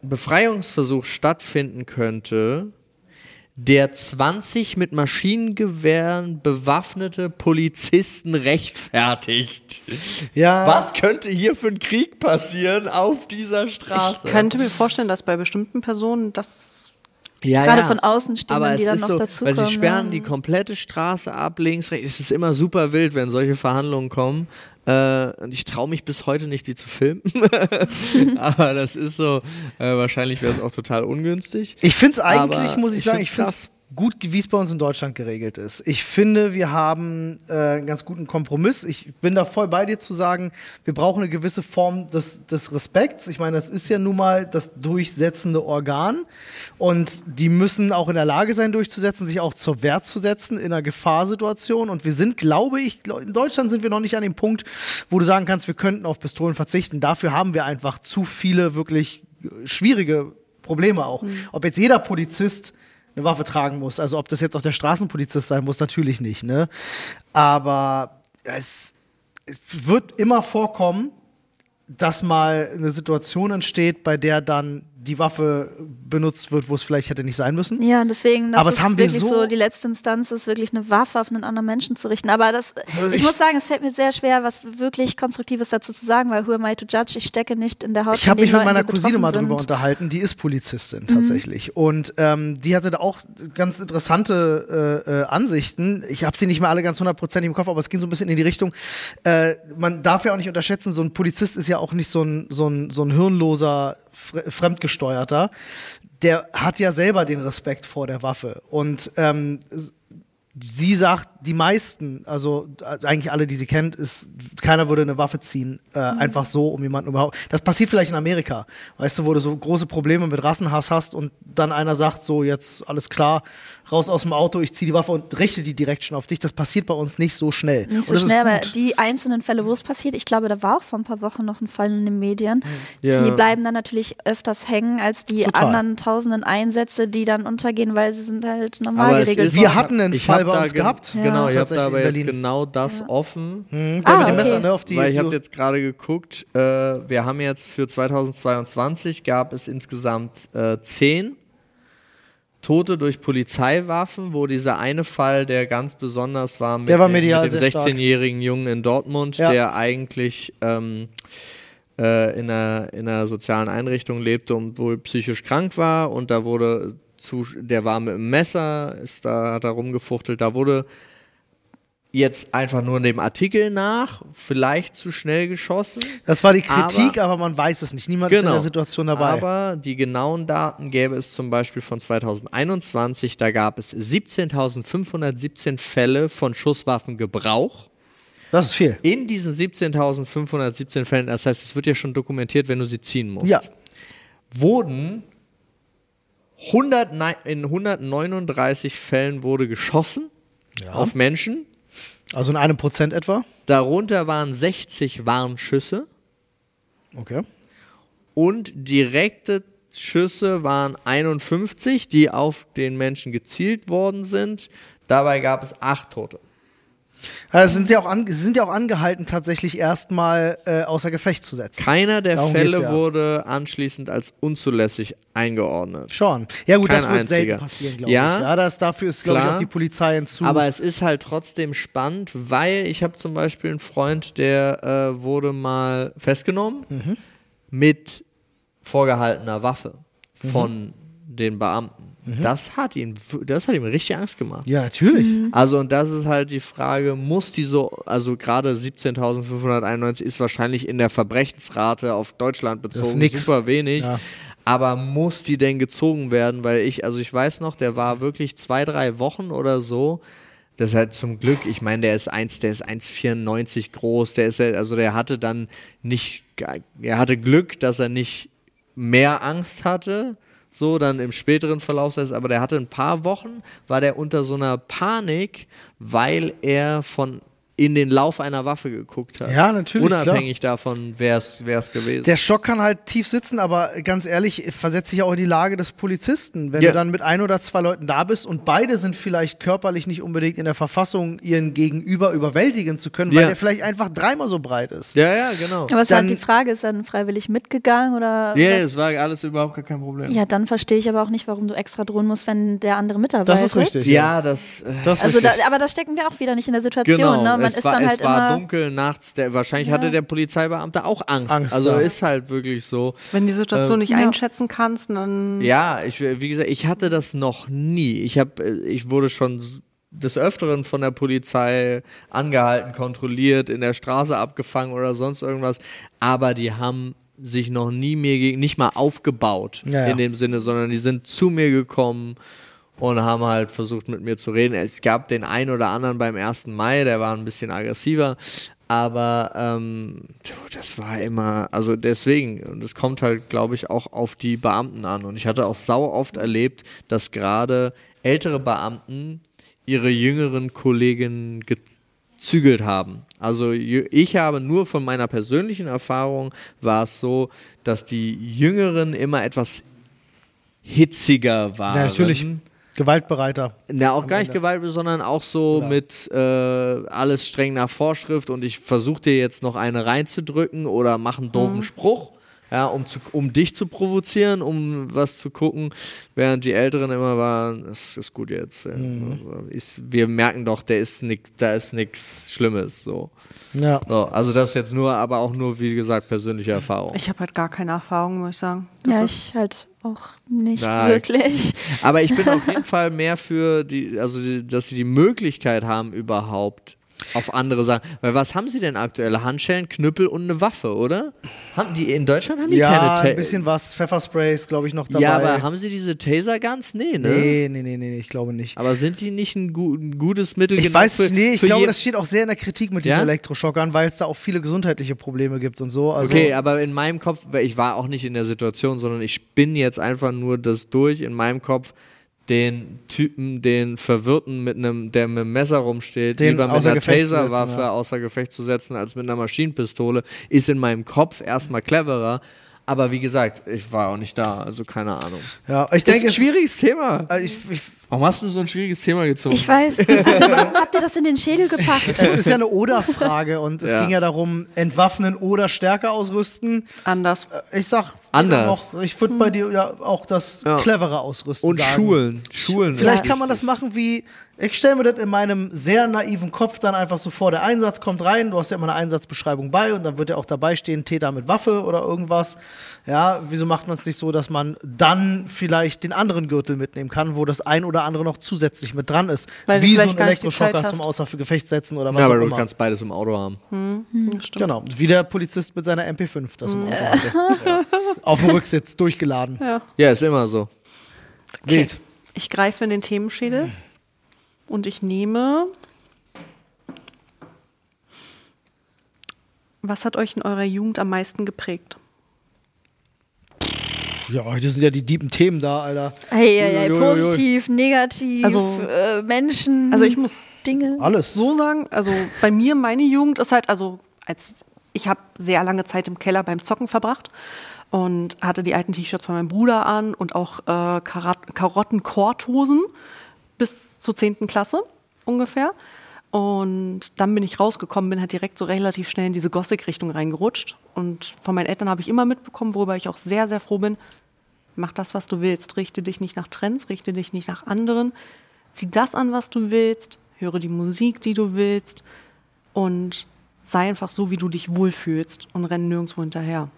Befreiungsversuch stattfinden könnte, der 20 mit Maschinengewehren bewaffnete Polizisten rechtfertigt. Ja. Was könnte hier für ein Krieg passieren auf dieser Straße? Ich könnte mir vorstellen, dass bei bestimmten Personen das ja, Gerade von außen Stimmen, aber die es dann ist noch so, dazukommen. Weil sie sperren ja. die komplette Straße ab, links, rechts. Es ist immer super wild, wenn solche Verhandlungen kommen. Äh, und ich traue mich bis heute nicht, die zu filmen. aber das ist so, äh, wahrscheinlich wäre es auch total ungünstig. Ich finde es eigentlich, Aber muss ich, ich sagen, ich finde es gut, wie es bei uns in Deutschland geregelt ist. Ich finde, wir haben äh, einen ganz guten Kompromiss. Ich bin da voll bei dir zu sagen, wir brauchen eine gewisse Form des, des Respekts. Ich meine, das ist ja nun mal das durchsetzende Organ und die müssen auch in der Lage sein, durchzusetzen, sich auch zur Wehr zu setzen in einer Gefahrsituation. Und wir sind, glaube ich, in Deutschland sind wir noch nicht an dem Punkt, wo du sagen kannst, wir könnten auf Pistolen verzichten. Dafür haben wir einfach zu viele wirklich schwierige Probleme auch. Ob jetzt jeder Polizist eine Waffe tragen muss, also ob das jetzt auch der Straßenpolizist sein muss, natürlich nicht. Ne? Aber es, es wird immer vorkommen, dass mal eine Situation entsteht, bei der dann die Waffe benutzt wird, wo es vielleicht hätte nicht sein müssen. Ja, und deswegen, das Aber es ist haben wir wirklich so- so, die letzte Instanz ist wirklich eine Waffe auf einen anderen Menschen zu richten. Aber das, Also ich, ich- muss sagen, es fällt mir sehr schwer, was wirklich Konstruktives dazu zu sagen, weil who am I to judge? Ich stecke nicht in der Haut Ich habe mich mit Leuten, meiner Cousine mal drüber sind. unterhalten, die ist Polizistin tatsächlich. Und ähm, die hatte da auch ganz interessante äh, äh, Ansichten. Ich habe sie nicht mehr alle ganz hundertprozentig im Kopf, aber es ging so ein bisschen in die Richtung. Äh, man darf ja auch nicht unterschätzen, so ein Polizist ist ja auch nicht so ein, so ein, so ein hirnloser, fremdgesteuerter. Der hat ja selber den Respekt vor der Waffe. Und ähm, sie sagt, die meisten, also äh, eigentlich alle, die sie kennt, ist, keiner würde eine Waffe ziehen, äh, einfach so, um jemanden überhaupt. Das passiert vielleicht in Amerika, weißt du, wo du so große Probleme mit Rassenhass hast und dann einer sagt, so jetzt alles klar, raus aus dem Auto, ich ziehe die Waffe und richte die direkt schon auf dich. Das passiert bei uns nicht so schnell. Nicht so schnell, aber die einzelnen Fälle, wo es passiert, ich glaube, da war auch vor ein paar Wochen noch ein Fall in den Medien. Ja. Die bleiben dann natürlich öfters hängen als die Total. anderen tausenden Einsätze, die dann untergehen, weil sie sind halt normal Aber geregelt Wir hatten einen Ich Fall bei uns gen- gehabt. Ja. Genau, ich habe Tatsächlich da aber jetzt genau das offen. Mhm, Ah, mit dem okay. Messer, ne, auf die, Weil ich habe jetzt gerade geguckt, äh, wir haben jetzt für 2022 gab es insgesamt äh, zehn Tote durch Polizeiwaffen, wo dieser eine Fall, der ganz besonders war mit, Der war dem- mit dem sehr stark. 16-jährigen Jungen in Dortmund, Ja. der eigentlich ähm, äh, in, einer, in einer sozialen Einrichtung lebte und wohl psychisch krank war und da wurde zu, der war mit einem Messer, ist da, hat er rumgefuchtelt, da wurde jetzt einfach nur in dem Artikel nach, vielleicht zu schnell geschossen. Das war die Kritik, Aber- aber, man weiß es nicht. Niemand ist in der Situation dabei. Aber die genauen Daten gäbe es zum Beispiel von 2021. Da gab es 17.517 Fälle von Schusswaffengebrauch. das ist viel. In diesen 17.517 Fällen, das heißt, es wird ja schon dokumentiert, wenn du sie ziehen musst, Ja. wurden 100, nei- in 139 Fällen wurde geschossen auf Menschen. Also in einem Prozent etwa. Darunter waren 60 Warnschüsse. Okay. und direkte Schüsse waren 51, die auf den Menschen gezielt worden sind. Dabei gab es acht Tote. Also sind sie, auch an, sind ja auch angehalten, tatsächlich erstmal äh, außer Gefecht zu setzen. Keiner der Darum Fälle ja. wurde anschließend als unzulässig eingeordnet. Schon. Ja gut, Kein das wird einziger. selten passieren, glaube Ja, ich. Ja, das, dafür ist, glaube ich, klar. auch die Polizei hinzu. Aber es ist halt trotzdem spannend, weil ich habe zum Beispiel einen Freund, der äh, wurde mal festgenommen Mhm. mit vorgehaltener Waffe Mhm. von den Beamten. Das hat ihn, w- das hat ihm richtig Angst gemacht. ja, natürlich. Also und das ist halt die Frage, muss die so, also gerade 17.591 ist wahrscheinlich in der Verbrechensrate auf Deutschland bezogen nix. super wenig. Ja. Aber muss die denn gezogen werden? Weil ich, also ich weiß noch, der war wirklich zwei, drei Wochen oder so. Das ist halt zum Glück, ich meine, der ist eins, der ist 1,94 groß, der ist halt, also der hatte dann nicht, er hatte Glück, dass er nicht mehr Angst hatte, so dann im späteren Verlauf, des- aber der hatte ein paar Wochen, war der unter so einer Panik, weil er von in den Lauf einer Waffe geguckt hat. Ja, natürlich, Unabhängig davon, wer es gewesen Der Schock kann halt tief sitzen, aber ganz ehrlich, versetzt sich auch in die Lage des Polizisten. Wenn Ja. du dann mit ein oder zwei Leuten da bist und beide sind vielleicht körperlich nicht unbedingt in der Verfassung, ihren Gegenüber überwältigen zu können, weil Ja. der vielleicht einfach dreimal so breit ist. Ja, ja, genau. Aber es ist halt die Frage, ist er dann freiwillig mitgegangen oder? Ja, was? es war alles überhaupt gar kein Problem. ja, dann verstehe ich aber auch nicht, warum du extra drohen musst, wenn der andere mit dabei Das ist richtig. Ja, das. Äh, Das ist Also, da, richtig. aber da stecken wir auch wieder nicht in der Situation. Genau, ne? Man es, ist war, dann es halt war immer. dunkel nachts. Der, wahrscheinlich Ja. hatte der Polizeibeamte auch Angst. Angst, also ja. ist halt wirklich so. Wenn die Situation nicht Ja. einschätzen kannst, dann Ja, ich, wie gesagt, ich hatte das noch nie. Ich, hab, äh, ich wurde schon des Öfteren von der Polizei angehalten, kontrolliert, in der Straße abgefangen oder sonst irgendwas. Aber die haben sich noch nie mir gegen, nicht mal aufgebaut Ja, ja. in dem Sinne, sondern die sind zu mir gekommen und haben halt versucht mit mir zu reden. Es gab den einen oder anderen beim 1. Mai, der war ein bisschen aggressiver. Aber ähm, das war immer, also deswegen, und es kommt halt, glaube ich, auch auf die Beamten an. Und ich hatte auch sau oft erlebt, dass gerade ältere Beamten ihre jüngeren Kollegen gezügelt haben. Also ich habe nur von meiner persönlichen Erfahrung war es so, dass die Jüngeren immer etwas hitziger waren. Ja, natürlich. Gewaltbereiter. Na, auch gar nicht Ende. Gewalt, sondern auch so Ja. mit äh, alles streng nach Vorschrift und ich versuche dir jetzt noch eine reinzudrücken oder mach einen Mhm. doofen Spruch, ja, um, zu, um dich zu provozieren, um was zu gucken, während die Älteren immer waren, es ist gut jetzt. Mhm. Also, ist, wir merken doch, der ist nix, da ist nichts Schlimmes. So. Ja. So, also das ist jetzt nur, aber auch nur, wie gesagt, persönliche Erfahrung. ich habe halt gar keine Erfahrung, muss ich sagen. Das Ja, ich halt auch nicht Nein. wirklich. Aber ich bin auf jeden Fall mehr für die, also die, dass sie die Möglichkeit haben, überhaupt auf andere Sachen. Weil was haben sie denn aktuell? Handschellen, Knüppel und eine Waffe, oder? Haben die in Deutschland haben die Ja, keine Ta ein bisschen was. Pfeffersprays, glaube ich, noch dabei. Ja, aber haben sie diese Taser Guns? Nee, ne? nee, nee, nee, nee, ich glaube nicht. Aber sind die nicht ein, gu ein gutes Mittel Ich weiß für, nicht, ich glaube, das steht auch sehr in der Kritik mit diesen Ja? Elektroschockern, weil es da auch viele gesundheitliche Probleme gibt und so. Also, Okay, aber in meinem Kopf, ich war auch nicht in der Situation, sondern ich spinne jetzt einfach nur das durch in meinem Kopf, den Typen, den Verwirrten mit einem, der mit einem Messer rumsteht, Den lieber mit einer Taserwaffe ja. außer Gefecht zu setzen, als mit einer Maschinenpistole, ist in meinem Kopf erstmal cleverer. Aber wie gesagt, ich war auch nicht da, also keine Ahnung. Ja, ich Das ist denke, ein schwieriges Thema. äh, ich, ich, Warum hast du so ein schwieriges Thema gezogen? Ich weiß. Also, warum habt ihr das in den Schädel gepackt? es ist ja eine Oder-Frage und es Ja. ging ja darum, entwaffnen oder stärker ausrüsten. Anders. Ich sag Anders. Auch, ich würde bei dir ja auch das Ja. clevere Ausrüsten Und sagen. Schulen. Schulen. Vielleicht kann man das machen wie, ich stelle mir das in meinem sehr naiven Kopf dann einfach so vor, der Einsatz kommt rein, du hast ja immer eine Einsatzbeschreibung bei und dann wird ja auch dabei stehen, Täter mit Waffe oder irgendwas. Ja, wieso macht man es nicht so, dass man dann vielleicht den anderen Gürtel mitnehmen kann, wo das ein oder andere noch zusätzlich mit dran ist? Weil du wie so ein Elektroschocker zum. Außer Gefecht setzen oder was Ja, auch aber du immer. kannst beides im Auto haben. Stimmt. Genau, wie der Polizist mit seiner MP5 das im Auto hatte. Ja. Auf dem Rücksitz durchgeladen. Ja. Ja, ist immer so. Wild. Ich greife in den Themenschädel und ich nehme. Was hat euch in eurer Jugend am meisten geprägt? Ja, heute sind ja die deepen Themen da, Alter. Hey, hey, hey, positiv, negativ, Also- äh, Menschen, Also ich muss Dinge. Alles. so sagen, also bei mir, meine Jugend ist halt, also als ich habe sehr lange Zeit im Keller beim Zocken verbracht und hatte die alten T-Shirts von meinem Bruder an und auch äh, Karotten-Korthosen bis zur 10. Klasse ungefähr. Und dann bin ich rausgekommen, bin halt direkt so relativ schnell in diese Gothic-Richtung reingerutscht. Und von meinen Eltern habe ich immer mitbekommen, worüber ich auch sehr, sehr froh bin. Mach das, was du willst. Richte dich nicht nach Trends, richte dich nicht nach anderen. Zieh das an, was du willst. Höre die Musik, die du willst. Und sei einfach so, wie du dich wohlfühlst und renn nirgendwo hinterher.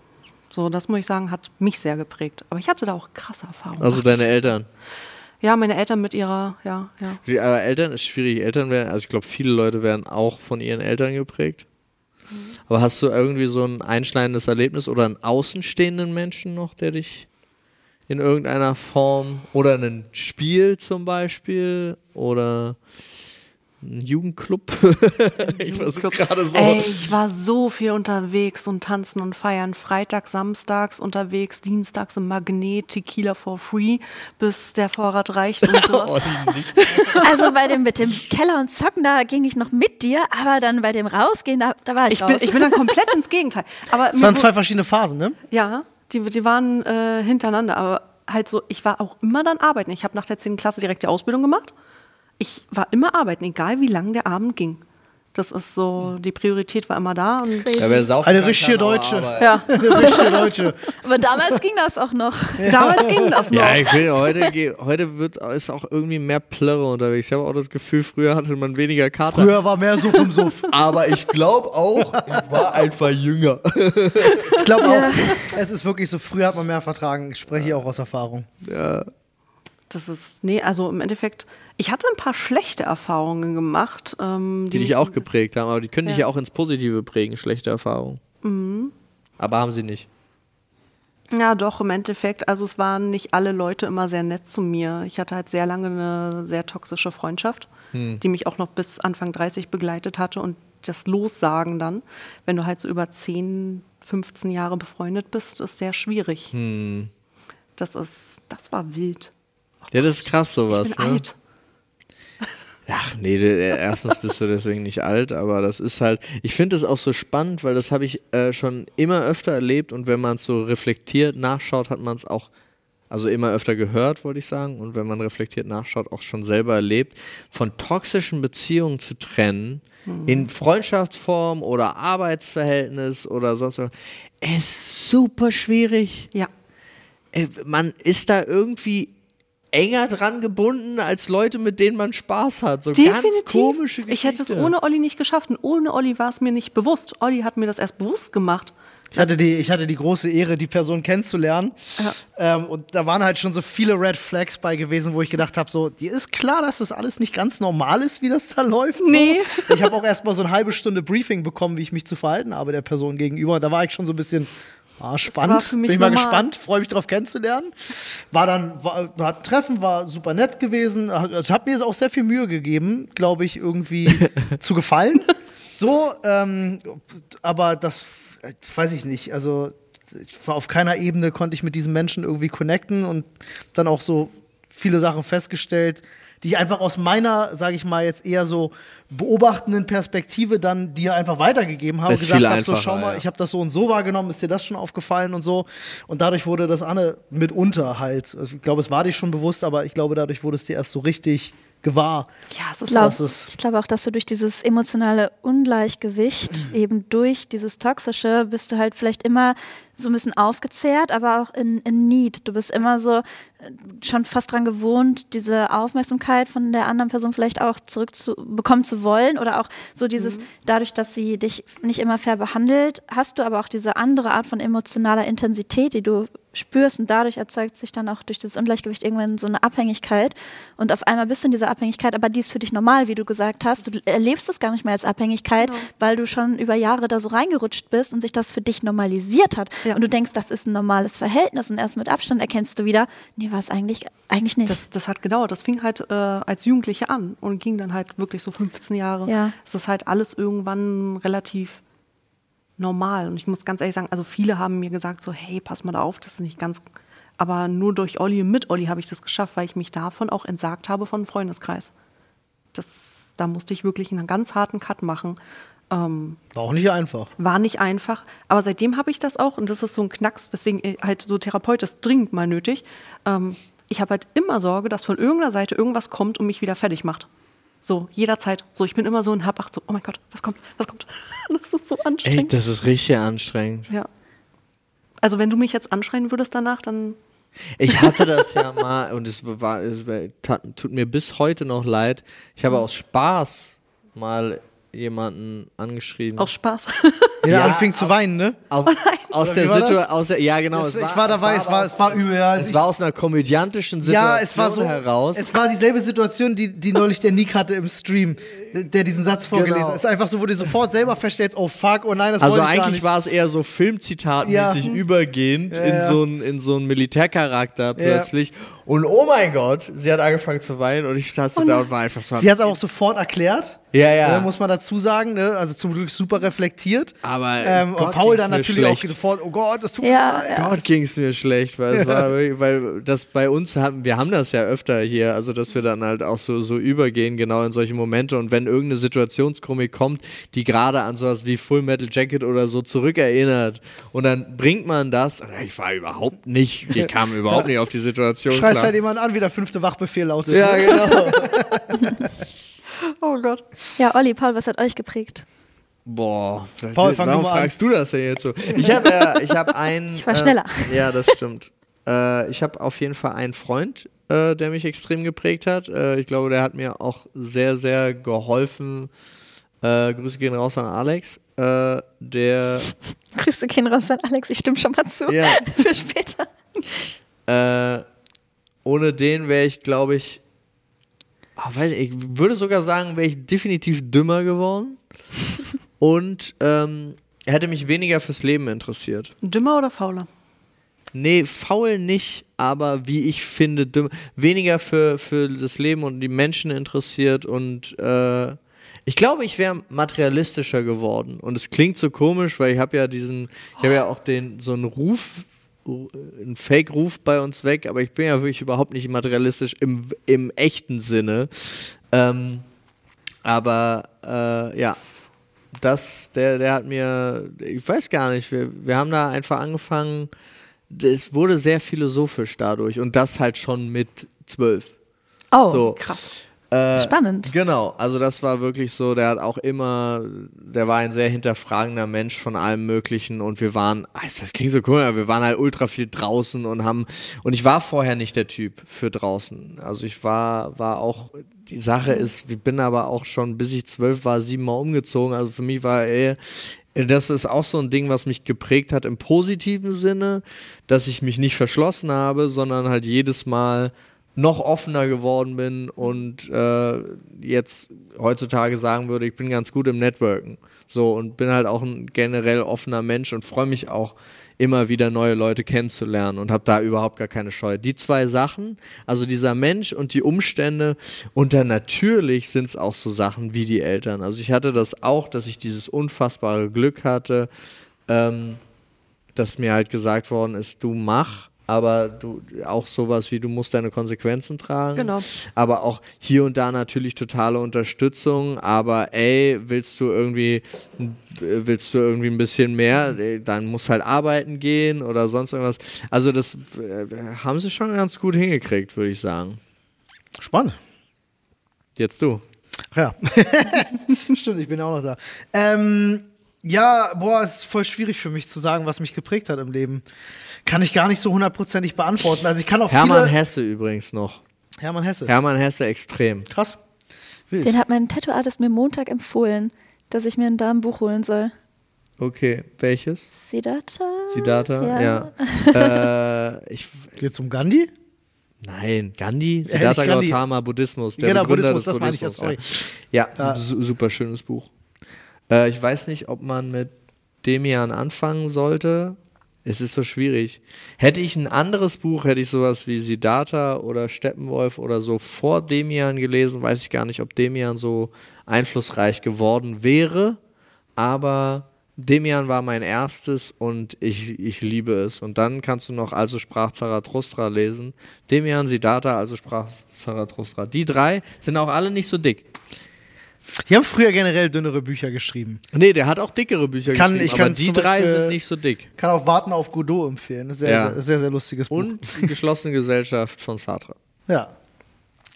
So, das muss ich sagen, hat mich sehr geprägt. Aber ich hatte da auch krasse Erfahrungen. Also deine Eltern. Ja, meine Eltern mit ihrer, ja, ja. Die, aber Eltern ist schwierig. Eltern werden, also ich glaube, viele Leute werden auch von ihren Eltern geprägt. Aber hast du irgendwie so ein einschneidendes Erlebnis oder einen außenstehenden Menschen noch, der dich in irgendeiner Form oder ein Spiel zum Beispiel oder ein Jugendclub? ich gerade so. Ey, ich war so viel unterwegs und tanzen und feiern. Freitags, samstags unterwegs, dienstags im Magnet, Tequila for free, bis der Vorrat reicht und sowas. Oh, nicht. Also bei dem mit dem Keller und Zocken, da ging ich noch mit dir, aber dann bei dem Rausgehen, da, da war ich, Ich bin, raus. ich bin dann komplett ins Gegenteil. Aber Es waren zwei verschiedene Phasen, ne? Ja, die, die waren äh, hintereinander, aber halt so, ich war auch immer dann arbeiten. Ich habe nach der 10. Klasse direkt die Ausbildung gemacht. Ich war immer arbeiten, egal wie lang der Abend ging. Das ist so, die Priorität war immer da. Und Ja, Eine richtige Deutsche. ja, Eine richtige Deutsche. aber damals ging das auch noch. damals ging das noch. Ja, ich finde, heute, heute wird, ist auch irgendwie mehr Plörre unterwegs. Ich habe auch das Gefühl, früher hatte man weniger Kater. Früher war mehr Suff im Suff. Aber ich glaube auch, ich war einfach jünger. Ich glaube auch, es ist wirklich so, früher hat man mehr vertragen. Ich spreche hier auch aus Erfahrung. Das ist, nee, also im Endeffekt, ich hatte ein paar schlechte Erfahrungen gemacht. Ähm, Die dich auch geprägt haben, aber die können dich Ja. ja auch ins Positive prägen, schlechte Erfahrungen. Aber haben sie nicht. Ja, doch, im Endeffekt. Also es waren nicht alle Leute immer sehr nett zu mir. Ich hatte halt sehr lange eine sehr toxische Freundschaft, die mich auch noch bis Anfang 30 begleitet hatte. Und das Lossagen dann, wenn du halt so über 10, 15 Jahre befreundet bist, ist sehr schwierig. Das ist, das war wild. Ja, das ist krass sowas. ich bin ne? alt. Ach nee, äh, erstens bist du deswegen nicht alt, aber das ist halt, ich finde es auch so spannend, weil das habe ich äh, schon immer öfter erlebt und wenn man es so reflektiert nachschaut, hat man es auch, also immer öfter gehört, wollte ich sagen, und wenn man reflektiert nachschaut, auch schon selber erlebt, von toxischen Beziehungen zu trennen, in Freundschaftsform oder Arbeitsverhältnis oder sonst was, ist super schwierig Ja. äh, man ist da irgendwie enger dran gebunden als Leute, mit denen man Spaß hat. So ganz komische Geschichte. Ich hätte es ohne Olli nicht geschafft. Und ohne Olli war es mir nicht bewusst. Olli hat mir das erst bewusst gemacht. Ich hatte, die, ich hatte die große Ehre, die Person kennenzulernen. Ähm, und da waren halt schon so viele Red Flags bei gewesen, wo ich gedacht habe, so, dir ist klar, dass das alles nicht ganz normal ist, wie das da läuft. Nee. So. Ich habe auch erst mal so eine halbe Stunde Briefing bekommen, wie ich mich zu verhalten habe der Person gegenüber. Da war ich schon so ein bisschen ah, spannend. war Bin ich mal gespannt, freue mich drauf kennenzulernen. War dann, war, hat ein Treffen, war super nett gewesen. Es hat mir jetzt auch sehr viel Mühe gegeben, glaube ich, irgendwie zu gefallen. So, ähm, aber das äh, weiß ich nicht. Also ich war auf keiner Ebene konnte ich mit diesem Menschen irgendwie connecten und dann auch so viele Sachen festgestellt, die ich einfach aus meiner, sage ich mal, jetzt eher so beobachtenden Perspektive dann dir einfach weitergegeben habe. Ist gesagt viel habe, so schau mal, ja. ich habe das so und so wahrgenommen, ist dir das schon aufgefallen und so. Und dadurch wurde das Anne mitunter halt. Also ich glaube, es war dir schon bewusst, aber ich glaube, dadurch wurde es dir erst so richtig gewahr. Ja, es ist glaub, ist- ich glaube auch, dass du durch dieses emotionale Ungleichgewicht, eben durch dieses Toxische, bist du halt vielleicht immer so ein bisschen aufgezehrt, aber auch in, in Need. Du bist immer so äh, schon fast dran gewohnt, diese Aufmerksamkeit von der anderen Person vielleicht auch zurückbekommen zu wollen oder auch so dieses, dadurch, dass sie dich nicht immer fair behandelt, hast du aber auch diese andere Art von emotionaler Intensität, die du spürst und dadurch erzeugt sich dann auch durch das Ungleichgewicht irgendwann so eine Abhängigkeit und auf einmal bist du in dieser Abhängigkeit, aber die ist für dich normal, wie du gesagt hast. Du erlebst es gar nicht mehr als Abhängigkeit, weil du schon über Jahre da so reingerutscht bist und sich das für dich normalisiert hat Ja. und du denkst, das ist ein normales Verhältnis und erst mit Abstand erkennst du wieder, nee, war es eigentlich, eigentlich nicht. Das, das hat gedauert. Das fing halt äh, als Jugendliche an und ging dann halt wirklich so 15 Jahre. Ja. Es ist halt alles irgendwann relativ normal. Und ich muss ganz ehrlich sagen, also viele haben mir gesagt so, hey, pass mal da auf, das ist nicht ganz. Aber nur durch Olli und mit Olli habe ich das geschafft, weil ich mich davon auch entsagt habe von Freundeskreis. Das, da musste ich wirklich einen ganz harten Cut machen. Ähm, War auch nicht einfach. war nicht einfach, aber seitdem habe ich das auch und das ist so ein Knacks, weswegen äh, halt so Therapeut ist dringend mal nötig. Ähm, ich habe halt immer Sorge, dass von irgendeiner Seite irgendwas kommt und mich wieder fertig macht. So, jederzeit. So, ich bin immer so in Habacht, so, oh mein Gott, was kommt, was kommt. Das ist so Ey, anstrengend. das ist richtig anstrengend. ja. Also, wenn du mich jetzt anschreien würdest danach, dann. Ich hatte das ja mal und es war, es war, tat, tut mir bis heute noch leid. Ich habe aus Spaß mal jemanden angeschrieben. Aus Spaß. Der Ja, anfing zu weinen, ne? Auf, aus Oder der war? Situation, aus der, ja genau. Das, es ich war dabei, es war, es war übel. Ja, es war aus einer komödiantischen Situation ja, es war so. heraus. Es war dieselbe Situation, die, die neulich der Nick hatte im Stream, der diesen Satz vorgelesen Genau. hat. Es ist einfach so, wo du sofort selber feststellst, oh fuck, oh nein, das also ich gar eigentlich nicht. war es eher so Filmzitatmäßig Ja. übergehend Ja, in so einen in so einen Militärcharakter plötzlich. Und oh mein Gott, sie hat angefangen zu weinen und ich stand so da und war einfach so. Sie hat es aber auch sofort erklärt. Ja, ja. Ne, muss man dazu sagen, ne? also zum Glück super reflektiert. Aber ähm, Gott, und Paul dann natürlich schlecht. auch sofort, oh Gott, das tut Ja, mir leid. ja. Gott ging es mir schlecht, weil es war wirklich, weil das bei uns haben, wir haben das ja öfter hier, also dass wir dann halt auch so, so übergehen, genau in solche Momente und wenn irgendeine Situationskomik kommt, die gerade an sowas wie Full Metal Jacket oder so zurückerinnert und dann bringt man das, ich war überhaupt nicht, ich kam überhaupt nicht auf die Situation Schreist klar. halt jemand an, wie der fünfte Wachbefehl lautet. ja, genau. Oh Gott. ja, Olli, Paul, was hat euch geprägt? Boah, Paul, fang warum du mal an. fragst du das denn jetzt so? Ich habe äh, ich hab einen. Ich war schneller. Äh, ja, das stimmt. äh, ich habe auf jeden Fall einen Freund, äh, der mich extrem geprägt hat. Äh, ich glaube, der hat mir auch sehr, sehr geholfen. Äh, Grüße gehen raus an Alex. Äh, der, Grüße gehen raus an Alex, ich stimme schon mal zu. ja, Für später. äh, ohne den wäre ich, glaube ich, ah, weiß ich, würde sogar sagen, wäre ich definitiv dümmer geworden. Und ähm, hätte mich weniger fürs Leben interessiert. Dümmer oder fauler? Nee, faul nicht, aber wie ich finde, dumm, weniger für, für das Leben und die Menschen interessiert und äh, ich glaube, ich wäre materialistischer geworden. Und es klingt so komisch, weil ich habe ja diesen, ich habe ja auch den, so einen Ruf, einen Fake-Ruf bei uns weg, aber ich bin ja wirklich überhaupt nicht materialistisch im, im echten Sinne. Ähm, aber äh, ja, das, der, der hat mir, ich weiß gar nicht, wir, wir haben da einfach angefangen, es wurde sehr philosophisch dadurch und das halt schon mit zwölf. Oh, So. Krass. Äh, spannend. Genau, also das war wirklich so, der hat auch immer, der war ein sehr hinterfragender Mensch von allem Möglichen und wir waren, ah, das klingt so cool, aber wir waren halt ultra viel draußen und haben, und ich war vorher nicht der Typ für draußen. Also ich war, war auch, die Sache ist, ich bin aber auch schon, bis ich zwölf war, siebenmal umgezogen, also für mich war ey, das ist auch so ein Ding, was mich geprägt hat im positiven Sinne, dass ich mich nicht verschlossen habe, sondern halt jedes Mal noch offener geworden bin und äh, jetzt heutzutage sagen würde, ich bin ganz gut im Networken. So und bin halt auch ein generell offener Mensch und freue mich auch immer wieder neue Leute kennenzulernen und habe da überhaupt gar keine Scheu. Die zwei Sachen, also dieser Mensch und die Umstände und dann natürlich sind es auch so Sachen wie die Eltern. Also ich hatte das auch, dass ich dieses unfassbare Glück hatte, ähm, dass mir halt gesagt worden ist, du mach aber du auch sowas wie du musst deine Konsequenzen tragen. Genau. Aber auch hier und da natürlich totale Unterstützung, aber ey, willst du irgendwie willst du irgendwie ein bisschen mehr, dann musst halt arbeiten gehen oder sonst irgendwas. Also das äh, haben sie schon ganz gut hingekriegt, würde ich sagen. Spannend. Jetzt du. Ja. Stimmt, ich bin auch noch da. Ähm, ja, boah, es ist voll schwierig für mich zu sagen, was mich geprägt hat im Leben. Kann ich gar nicht so hundertprozentig beantworten. Also ich kann auch Hermann viele Hesse übrigens noch. Hermann Hesse. Hermann Hesse extrem. Krass. Wild. Den hat mein Tattoo-Artist mir Montag empfohlen, dass ich mir ein Damenbuch holen soll. Okay, welches? Siddhartha? Siddhartha? Ja. Ja. äh, ich, Geht's um Gandhi? nein, Gandhi? Siddhartha. Gautama, Buddhismus. Der Genau, Begründer Buddhismus, des das meine ich ja, Buddhismus, Ja, ja Ja. su super schönes Buch. Äh, ich weiß nicht, ob man mit Demian anfangen sollte. Es ist so schwierig. Hätte ich ein anderes Buch, hätte ich sowas wie Siddhartha oder Steppenwolf oder so vor Demian gelesen, weiß ich gar nicht, ob Demian so einflussreich geworden wäre. Aber Demian war mein erstes und ich, ich liebe es. Und dann kannst du noch Also sprach Zarathustra lesen. Demian, Siddhartha, Also sprach Zarathustra. Die drei sind auch alle nicht so dick. Die haben früher generell dünnere Bücher geschrieben. Nee, der hat auch dickere Bücher Kann- geschrieben, ich aber kann die zum drei Beispiel- sind nicht so dick. Kann auch Warten auf Godot empfehlen. Sehr, Ja. sehr, sehr, sehr lustiges Buch. Und die geschlossene Gesellschaft von Sartre. Ja.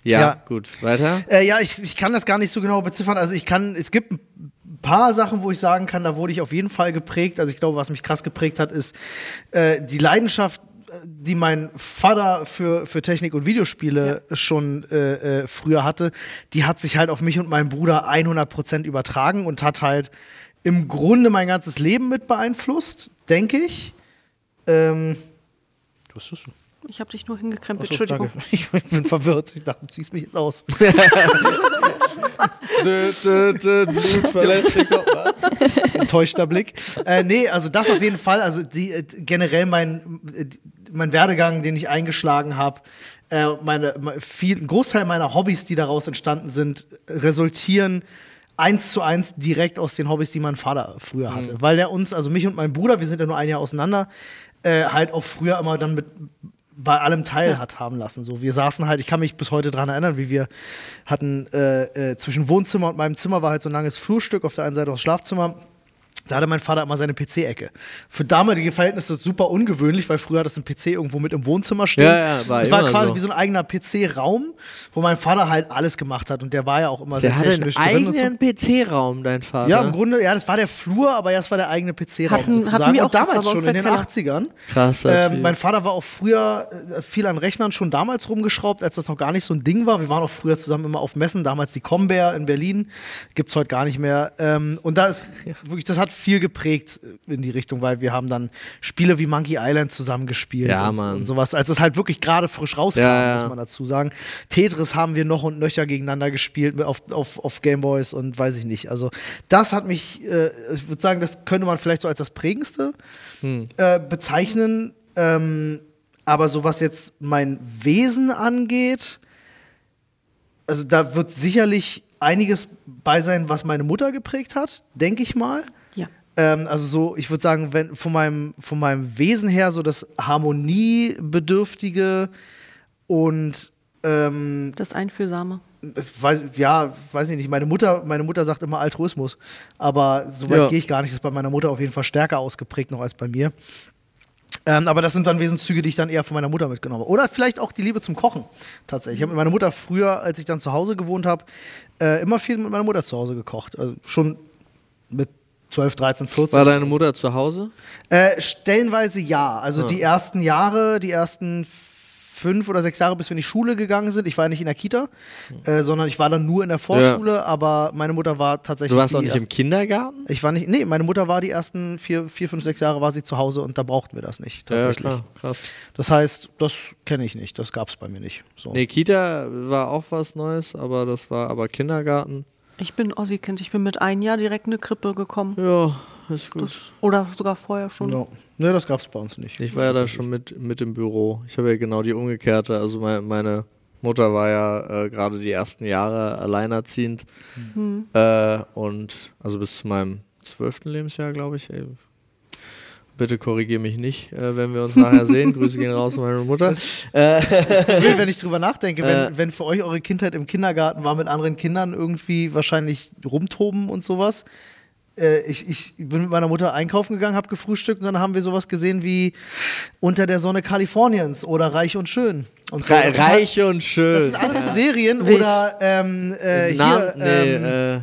Ja, Ja. gut. Weiter? Äh, ja, ich, ich kann das gar nicht so genau beziffern. Also ich kann, es gibt ein paar Sachen, wo ich sagen kann, da wurde ich auf jeden Fall geprägt. Also ich glaube, was mich krass geprägt hat, ist äh, die Leidenschaft, die mein Vater für, für Technik und Videospiele schon äh, äh, früher hatte, die hat sich halt auf mich und meinen Bruder 100% übertragen und hat halt im Grunde mein ganzes Leben mit beeinflusst, denke ich. Ähm, was ist das? Ich habe dich nur hingekrempelt, Achso, Entschuldigung. danke. Ich bin verwirrt. Ich dachte, du ziehst mich jetzt aus. dö, dö, dö, enttäuschter Blick. Äh, nee, also das auf jeden Fall. Also die, äh, generell mein, äh, mein Werdegang, den ich eingeschlagen habe, äh, meine, me- viel, ein Großteil meiner Hobbys, die daraus entstanden sind, resultieren eins zu eins direkt aus den Hobbys, die mein Vater früher hatte. Weil der uns, also mich und mein Bruder, wir sind ja nur ein Jahr auseinander, äh, halt auch früher immer dann mit bei allem teil hat haben lassen. So, wir saßen halt, ich kann mich bis heute daran erinnern, wie wir hatten äh, äh, zwischen Wohnzimmer und meinem Zimmer war halt so ein langes Flurstück, auf der einen Seite das Schlafzimmer. Da hatte mein Vater immer seine PC-Ecke. Für damalige Verhältnisse super ungewöhnlich, weil früher hat das ein PC irgendwo mit im Wohnzimmer stehen. Ja, ja, war Es war quasi so. wie so ein eigener PC-Raum, wo mein Vater halt alles gemacht hat. Und der war ja auch immer Der sehr einen technisch drin. und so. eigenen PC-Raum, dein Vater. Ja, im Grunde, ja, das war der Flur, aber ja, es war der eigene PC-Raum Hatten- sozusagen. hatten wir auch, und das war damals schon, in den Keller. 80ern. Krasser Typ. Ähm, mein Vater war auch früher äh, viel an Rechnern schon damals rumgeschraubt, als das noch gar nicht so ein Ding war. Wir waren auch früher zusammen immer auf Messen, damals die Combear in Berlin, gibt's heute gar nicht mehr. Ähm, und da ist wirklich, das hat viel geprägt in die Richtung, weil wir haben dann Spiele wie Monkey Island zusammen gespielt Ja, und, und sowas, als es halt wirklich gerade frisch rauskam, Ja, ja. muss man dazu sagen. Tetris haben wir noch und nöcher gegeneinander gespielt auf, auf, auf Gameboys und weiß ich nicht. Also das hat mich, äh, ich würde sagen, das könnte man vielleicht so als das prägendste äh, bezeichnen. Ähm, aber so was jetzt mein Wesen angeht, also da wird sicherlich einiges bei sein, was meine Mutter geprägt hat, denke ich mal. Ähm, also so, ich würde sagen, wenn von meinem, von meinem Wesen her so das Harmoniebedürftige und ähm, Das Einfühlsame. weiß, ja, weiß ich nicht. Meine Mutter, meine Mutter sagt immer Altruismus, aber so weit Ja. gehe ich gar nicht. Das ist bei meiner Mutter auf jeden Fall stärker ausgeprägt noch als bei mir. Ähm, aber das sind dann Wesenszüge, die ich dann eher von meiner Mutter mitgenommen habe. Oder vielleicht auch die Liebe zum Kochen. Tatsächlich. Ich habe mit meiner Mutter früher, als ich dann zu Hause gewohnt habe, äh, immer viel mit meiner Mutter zu Hause gekocht. Also schon mit 12, 13, 14. War deine Mutter zu Hause? Äh, stellenweise ja. Also Ah. die ersten Jahre, die ersten fünf oder sechs Jahre, bis wir in die Schule gegangen sind. Ich war nicht in der Kita, äh, sondern ich war dann nur in der Vorschule, aber meine Mutter war tatsächlich. Du warst auch nicht im ersten- Kindergarten? Ich war nicht, nee, meine Mutter war die ersten vier, vier, fünf, sechs Jahre war sie zu Hause und da brauchten wir das nicht, tatsächlich. Ja, klar, krass. Das heißt, das kenne ich nicht, das gab es bei mir nicht. So. Nee, Kita war auch was Neues, aber das war aber Kindergarten. Ich bin Ossi-Kind. Ich bin mit einem Jahr direkt in eine Krippe gekommen. Ja, ist gut. Das, oder sogar vorher schon. Ja. Nee, das gab es bei uns nicht. Ich war ja da schon mit, mit im Büro. Ich habe ja genau die umgekehrte. Also meine, meine Mutter war ja äh, gerade die ersten Jahre alleinerziehend. Äh, und also bis zu meinem zwölften Lebensjahr, glaube ich. Bitte korrigiere mich nicht, äh, wenn wir uns nachher sehen. Grüße gehen raus an meine Mutter. Äh, wild, wenn ich drüber nachdenke, wenn, Äh. wenn für euch eure Kindheit im Kindergarten war mit anderen Kindern irgendwie wahrscheinlich rumtoben und sowas. Äh, ich, ich bin mit meiner Mutter einkaufen gegangen, habe gefrühstückt und dann haben wir sowas gesehen wie Unter der Sonne Kaliforniens oder Reich und Schön. Und so. Das reich und Das schön. sind alles Serien Wild. oder ähm, äh, hier nee, ähm,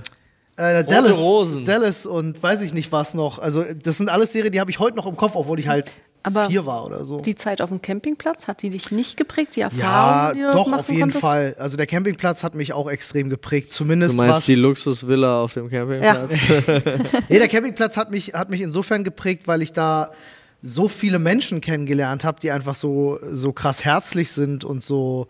äh, Dallas, Rosen. Dallas und weiß ich nicht was noch. Also das sind alles Serien, die habe ich heute noch im Kopf, obwohl ich halt Aber vier war oder so. Die Zeit auf dem Campingplatz, hat die dich nicht geprägt? Die ja, Erfahrung, die du doch, auf jeden konntest? Fall. Also der Campingplatz hat mich auch extrem geprägt. Zumindest du meinst was. die Luxusvilla auf dem Campingplatz? Nee, der Campingplatz hat mich, hat mich insofern geprägt, weil ich da so viele Menschen kennengelernt habe, die einfach so, so krass herzlich sind und so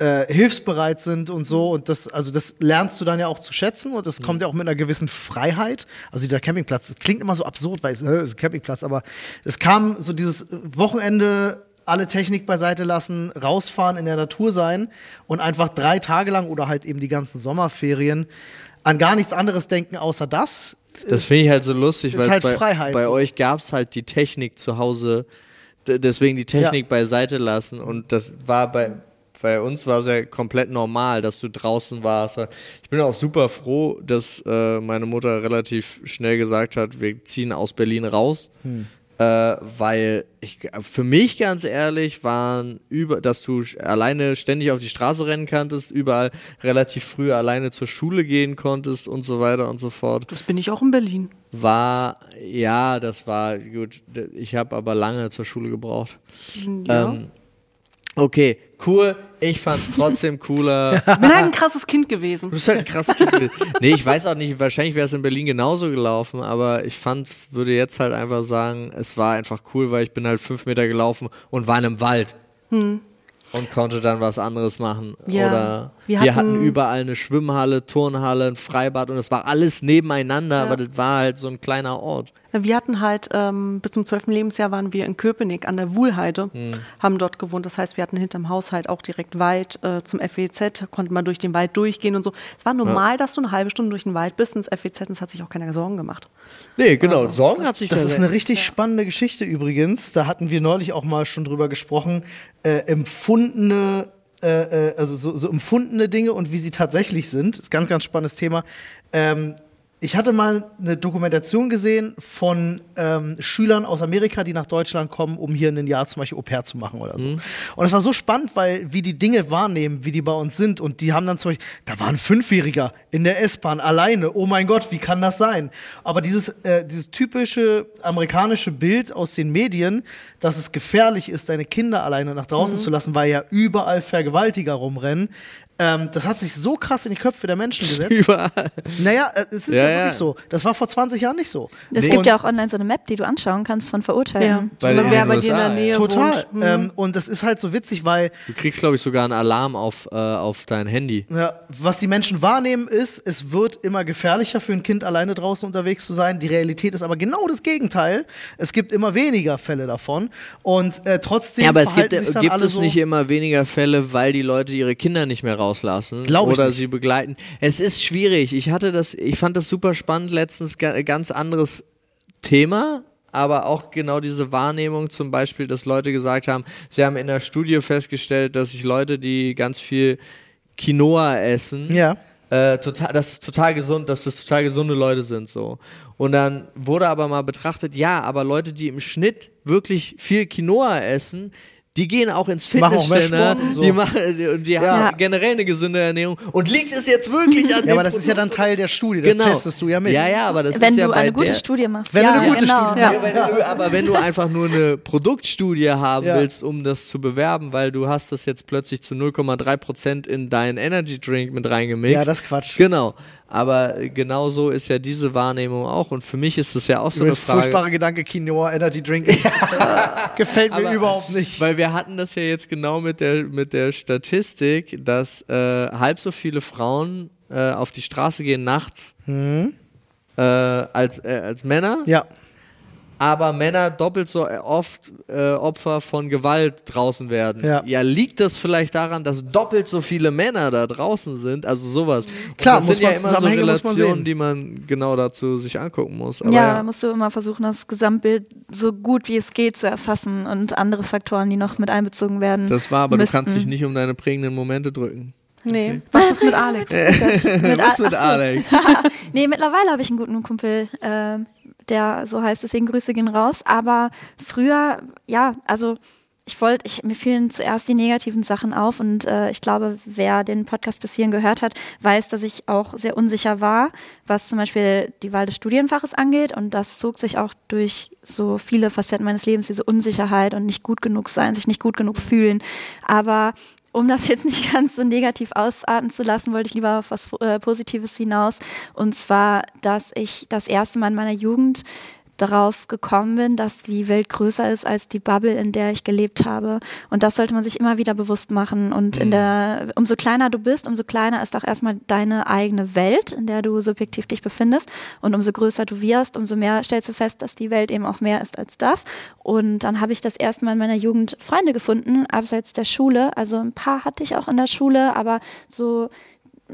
äh, hilfsbereit sind und so. Und das, also das lernst du dann ja auch zu schätzen und das kommt ja auch mit einer gewissen Freiheit. Also dieser Campingplatz, das klingt immer so absurd, weil es äh, ist ein Campingplatz, aber es kam so dieses Wochenende alle Technik beiseite lassen, rausfahren, in der Natur sein und einfach drei Tage lang oder halt eben die ganzen Sommerferien an gar nichts anderes denken außer das. Das finde ich halt so lustig, weil halt bei, Freiheit bei so. euch gab es halt die Technik zu Hause, deswegen die Technik Ja. beiseite lassen und das war bei, bei uns war es ja komplett normal, dass du draußen warst. Ich bin auch super froh, dass äh, meine Mutter relativ schnell gesagt hat, wir ziehen aus Berlin raus. Hm. Äh, weil ich, für mich ganz ehrlich waren über, dass du alleine ständig auf die Straße rennen konntest, überall relativ früh alleine zur Schule gehen konntest und so weiter und so fort Das bin ich auch in Berlin. war, ja, das war gut. Ich habe aber lange zur Schule gebraucht. Ja. Ähm, okay, cool. Ich fand's trotzdem cooler. Ich bin halt ein krasses Kind gewesen. Du bist halt ein krass Kind. Nee, ich weiß auch nicht, wahrscheinlich wäre es in Berlin genauso gelaufen, aber ich fand, würde jetzt halt einfach sagen, es war einfach cool, weil ich bin halt fünf Meter gelaufen und war in einem Wald. Und konnte dann was anderes machen. Ja, Oder wir wir, hatten, hatten- überall eine Schwimmhalle, Turnhalle, ein Freibad und es war alles nebeneinander, aber das war halt so ein kleiner Ort. Wir hatten halt ähm, bis zum 12. Lebensjahr waren wir in Köpenick an der Wuhlheide, haben dort gewohnt. Das heißt, wir hatten hinterm Haus halt auch direkt Wald äh, zum FEZ, konnte man durch den Wald durchgehen und so. Es war normal, dass du eine halbe Stunde durch den Wald bist ins FEZ und es hat sich auch keiner Sorgen gemacht. Nee, genau. Sorgen hat sich Das da ist eine richtig spannende Geschichte übrigens. Da hatten wir neulich auch mal schon drüber gesprochen. Äh, empfundene, äh, äh, also so, so empfundene Dinge und wie sie tatsächlich sind. Ist ein ganz, ganz spannendes Thema. Ähm, ich hatte mal eine Dokumentation gesehen von ähm, Schülern aus Amerika, die nach Deutschland kommen, um hier ein Jahr zum Beispiel Au pair zu machen oder so. Und es war so spannend, weil wie die Dinge wahrnehmen, wie die bei uns sind. Und die haben dann zum Beispiel, da war ein Fünfjähriger in der S-Bahn alleine. Oh mein Gott, wie kann das sein? Aber dieses, äh, dieses typische amerikanische Bild aus den Medien, dass es gefährlich ist, deine Kinder alleine nach draußen zu lassen, weil ja überall Vergewaltiger rumrennen. Ähm, das hat sich so krass in die Köpfe der Menschen gesetzt. Überall. Naja, äh, es ist ja, Ja, wirklich ja. so. Das war vor 20 Jahren nicht so. Es Nee. gibt ja auch online so eine Map, die du anschauen kannst von Verurteilten. Wer den wer bei dir in der Nähe Total. wohnt. Hm. Ähm, und das ist halt so witzig, weil Du kriegst, glaube ich, sogar einen Alarm auf, äh, auf dein Handy. ja, was die Menschen wahrnehmen ist, es wird immer gefährlicher für ein Kind alleine draußen unterwegs zu sein. Die Realität ist aber genau das Gegenteil. Es gibt immer weniger Fälle davon. Und äh, trotzdem Ja, aber es gibt, sich dann gibt alle es so, nicht immer weniger Fälle, weil die Leute ihre Kinder nicht mehr rauslassen Glaub ich oder nicht. sie begleiten. Es ist schwierig. Ich hatte das, ich fand das super spannend letztens, ga- ganz anderes Thema. Aber auch genau diese Wahrnehmung, zum Beispiel, dass Leute gesagt haben, sie haben in der Studie festgestellt, dass sich Leute, die ganz viel Quinoa essen, Ja. äh, total, das ist total gesund, dass das total gesunde Leute sind so. Und dann wurde aber mal betrachtet, ja, aber Leute, die im Schnitt wirklich viel Quinoa essen, die gehen auch ins Fitnesscenter, und so. die, machen, die, die Ja. haben generell eine gesunde Ernährung. Und liegt es jetzt wirklich an Ja, dem aber das ist ja dann? Teil der Studie. Das genau. testest du ja mit. Ja, ja, aber das Wenn ist ja du bei eine gute der, Studie machst. Wenn du ja, eine gute genau. Studie Ja. machst. Ja, wenn du, aber wenn du einfach nur eine Produktstudie haben Ja. willst, um das zu bewerben, weil du hast das jetzt plötzlich zu 0,3% in deinen Energy Drink mit reingemixt. Ja, das ist Quatsch. Genau. Aber genau so ist ja diese Wahrnehmung auch. Und für mich ist es ja auch so eine Übrigens, Frage. furchtbare Gedanke, Quinoa, Energy Drink. Gefällt mir Aber- überhaupt nicht. Weil wir hatten das ja jetzt genau mit der, mit der Statistik, dass äh, halb so viele Frauen äh, auf die Straße gehen nachts äh, als, äh, als Männer. Ja. Aber Männer doppelt so oft äh, Opfer von Gewalt draußen werden. Ja. liegt das vielleicht daran, dass doppelt so viele Männer da draußen sind? Also sowas. Und Klar, das muss sind ja man immer so Relationen, die man genau dazu sich angucken muss. Aber ja, ja, da musst du immer versuchen, das Gesamtbild so gut wie es geht zu erfassen und andere Faktoren, die noch mit einbezogen werden. das war, aber müssten. du kannst dich nicht um deine prägenden Momente drücken. Nee, was ist mit Alex? mit, Was mit ach so. Alex? nee, mittlerweile habe ich einen guten Kumpel, äh, der so heißt, deswegen Grüße gehen raus. Aber früher, ja, also ich wollte, mir fielen zuerst die negativen Sachen auf und äh, ich glaube, wer den Podcast bis hierhin gehört hat, weiß, dass ich auch sehr unsicher war, was zum Beispiel die Wahl des Studienfaches angeht und das zog sich auch durch so viele Facetten meines Lebens, diese Unsicherheit und nicht gut genug sein, sich nicht gut genug fühlen. Aber um das jetzt nicht ganz so negativ ausarten zu lassen, wollte ich lieber auf was äh, Positives hinaus. Und zwar, dass ich das erste Mal in meiner Jugend darauf gekommen bin, dass die Welt größer ist als die Bubble, in der ich gelebt habe. Und das sollte man sich immer wieder bewusst machen. Und in der, umso kleiner du bist, umso kleiner ist auch erstmal deine eigene Welt, in der du subjektiv dich befindest. Und umso größer du wirst, umso mehr stellst du fest, dass die Welt eben auch mehr ist als das. Und dann habe ich das erste Mal in meiner Jugend Freunde gefunden, abseits der Schule. Also ein paar hatte ich auch in der Schule, aber so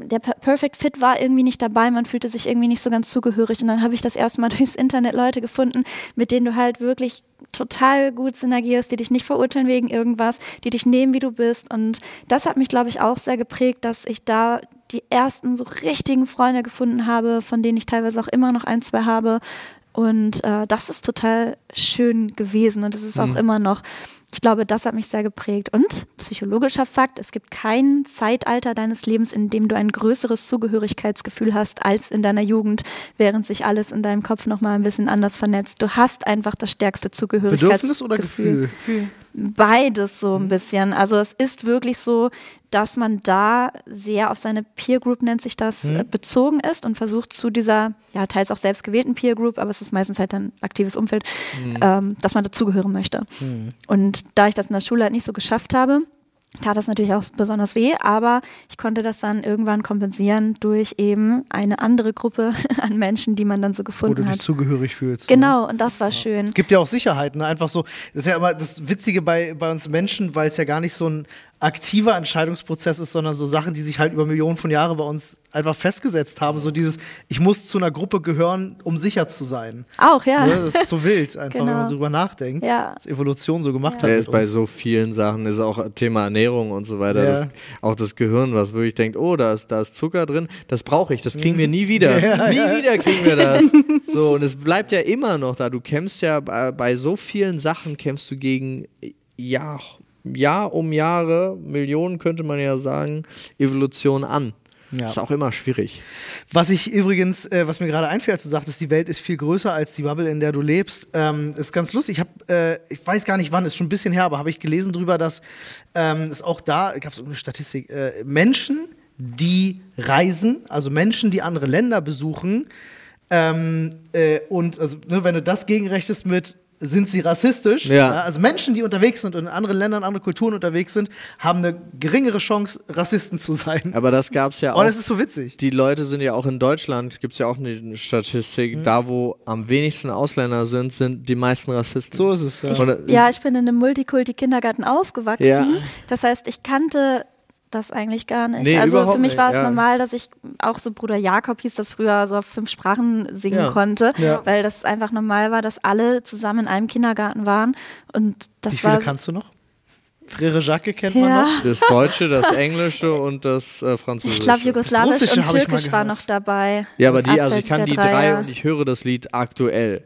der Per- Perfect Fit war irgendwie nicht dabei, man fühlte sich irgendwie nicht so ganz zugehörig und dann habe ich das erste Mal durchs Internet Leute gefunden, mit denen du halt wirklich total gut synergierst, die dich nicht verurteilen wegen irgendwas, die dich nehmen, wie du bist und das hat mich, glaube ich, auch sehr geprägt, dass ich da die ersten so richtigen Freunde gefunden habe, von denen ich teilweise auch immer noch ein, zwei habe und äh, das ist total schön gewesen und es ist auch immer noch. Ich glaube, das hat mich sehr geprägt. Und psychologischer Fakt, es gibt kein Zeitalter deines Lebens, in dem du ein größeres Zugehörigkeitsgefühl hast als in deiner Jugend, während sich alles in deinem Kopf nochmal ein bisschen anders vernetzt. Du hast einfach das stärkste Zugehörigkeitsgefühl. Bedürfnis oder Gefühl? Beides so Mhm. ein bisschen. Also es ist wirklich so, dass man da sehr auf seine Peer Group, nennt sich das, Mhm. äh, bezogen ist und versucht zu dieser, ja, teils auch selbst gewählten Peer Group, aber es ist meistens halt ein aktives Umfeld, Mhm. ähm, dass man dazugehören möchte. Und da ich das in der Schule halt nicht so geschafft habe, tat das natürlich auch besonders weh, aber ich konnte das dann irgendwann kompensieren durch eben eine andere Gruppe an Menschen, die man dann so Wo du gefunden dich hat. zugehörig fühlst. Ne? Genau, und das war schön. Es gibt ja auch Sicherheit, ne? Einfach so. Das ist ja immer das Witzige bei, bei uns Menschen, weil es ja gar nicht so ein aktiver Entscheidungsprozess ist, sondern so Sachen, die sich halt über Millionen von Jahren bei uns einfach festgesetzt haben. So dieses, ich muss zu einer Gruppe gehören, um sicher zu sein. Auch, ja. Ne? Das ist so wild, einfach, wenn Genau. man drüber nachdenkt. Ja. Was Evolution so gemacht Ja, hat. ist Mit bei uns. so vielen Sachen ist auch Thema Ernährung und so weiter. Ja. Das, auch das Gehirn, was wirklich denkt, oh, da ist, da ist Zucker drin, das brauche ich, das kriegen wir nie wieder. Ja, nie ja. wieder kriegen wir das. so, und es bleibt ja immer noch da. Du kämpfst ja bei, bei so vielen Sachen, kämpfst du gegen ja, Jahr um Jahre, Millionen könnte man ja sagen, Evolution an. Ja. Ist auch immer schwierig. Was ich übrigens, äh, was mir gerade einfällt, als du sagtest, die Welt ist viel größer als die Bubble, in der du lebst, ähm, ist ganz lustig. Ich habe, äh, ich weiß gar nicht wann, ist schon ein bisschen her, aber habe ich gelesen drüber, dass ähm, es auch da gab es eine Statistik, äh, Menschen, die reisen, also Menschen, die andere Länder besuchen, ähm, äh, und also, ne, wenn du das gegenrechnest mit sind sie rassistisch? Ja. Also Menschen, die unterwegs sind und in anderen Ländern, andere Kulturen unterwegs sind, haben eine geringere Chance, Rassisten zu sein. Aber das gab es ja auch. Oh, das ist so witzig. Die Leute sind ja auch in Deutschland, gibt es ja auch eine Statistik, Mhm. da wo am wenigsten Ausländer sind, sind die meisten Rassisten. So ist es. Ja. Und es Ja, ich bin in einem Multikulti-Kindergarten aufgewachsen. Ja. Das heißt, ich kannte das eigentlich gar nicht. Nee, also für mich nicht, war es ja. normal, dass ich auch so Bruder Jakob hieß das früher so auf fünf Sprachen singen Ja. konnte, Ja. weil das einfach normal war, dass alle zusammen in einem Kindergarten waren und das Wie viele war kannst du noch? Frere Jacques kennt man noch. das Deutsche, das Englische und das äh, Französische. Ich glaube, Jugoslawisch und Türkisch war noch dabei. Ja, aber die, also ich kann die drei Dreier. und ich höre das Lied aktuell.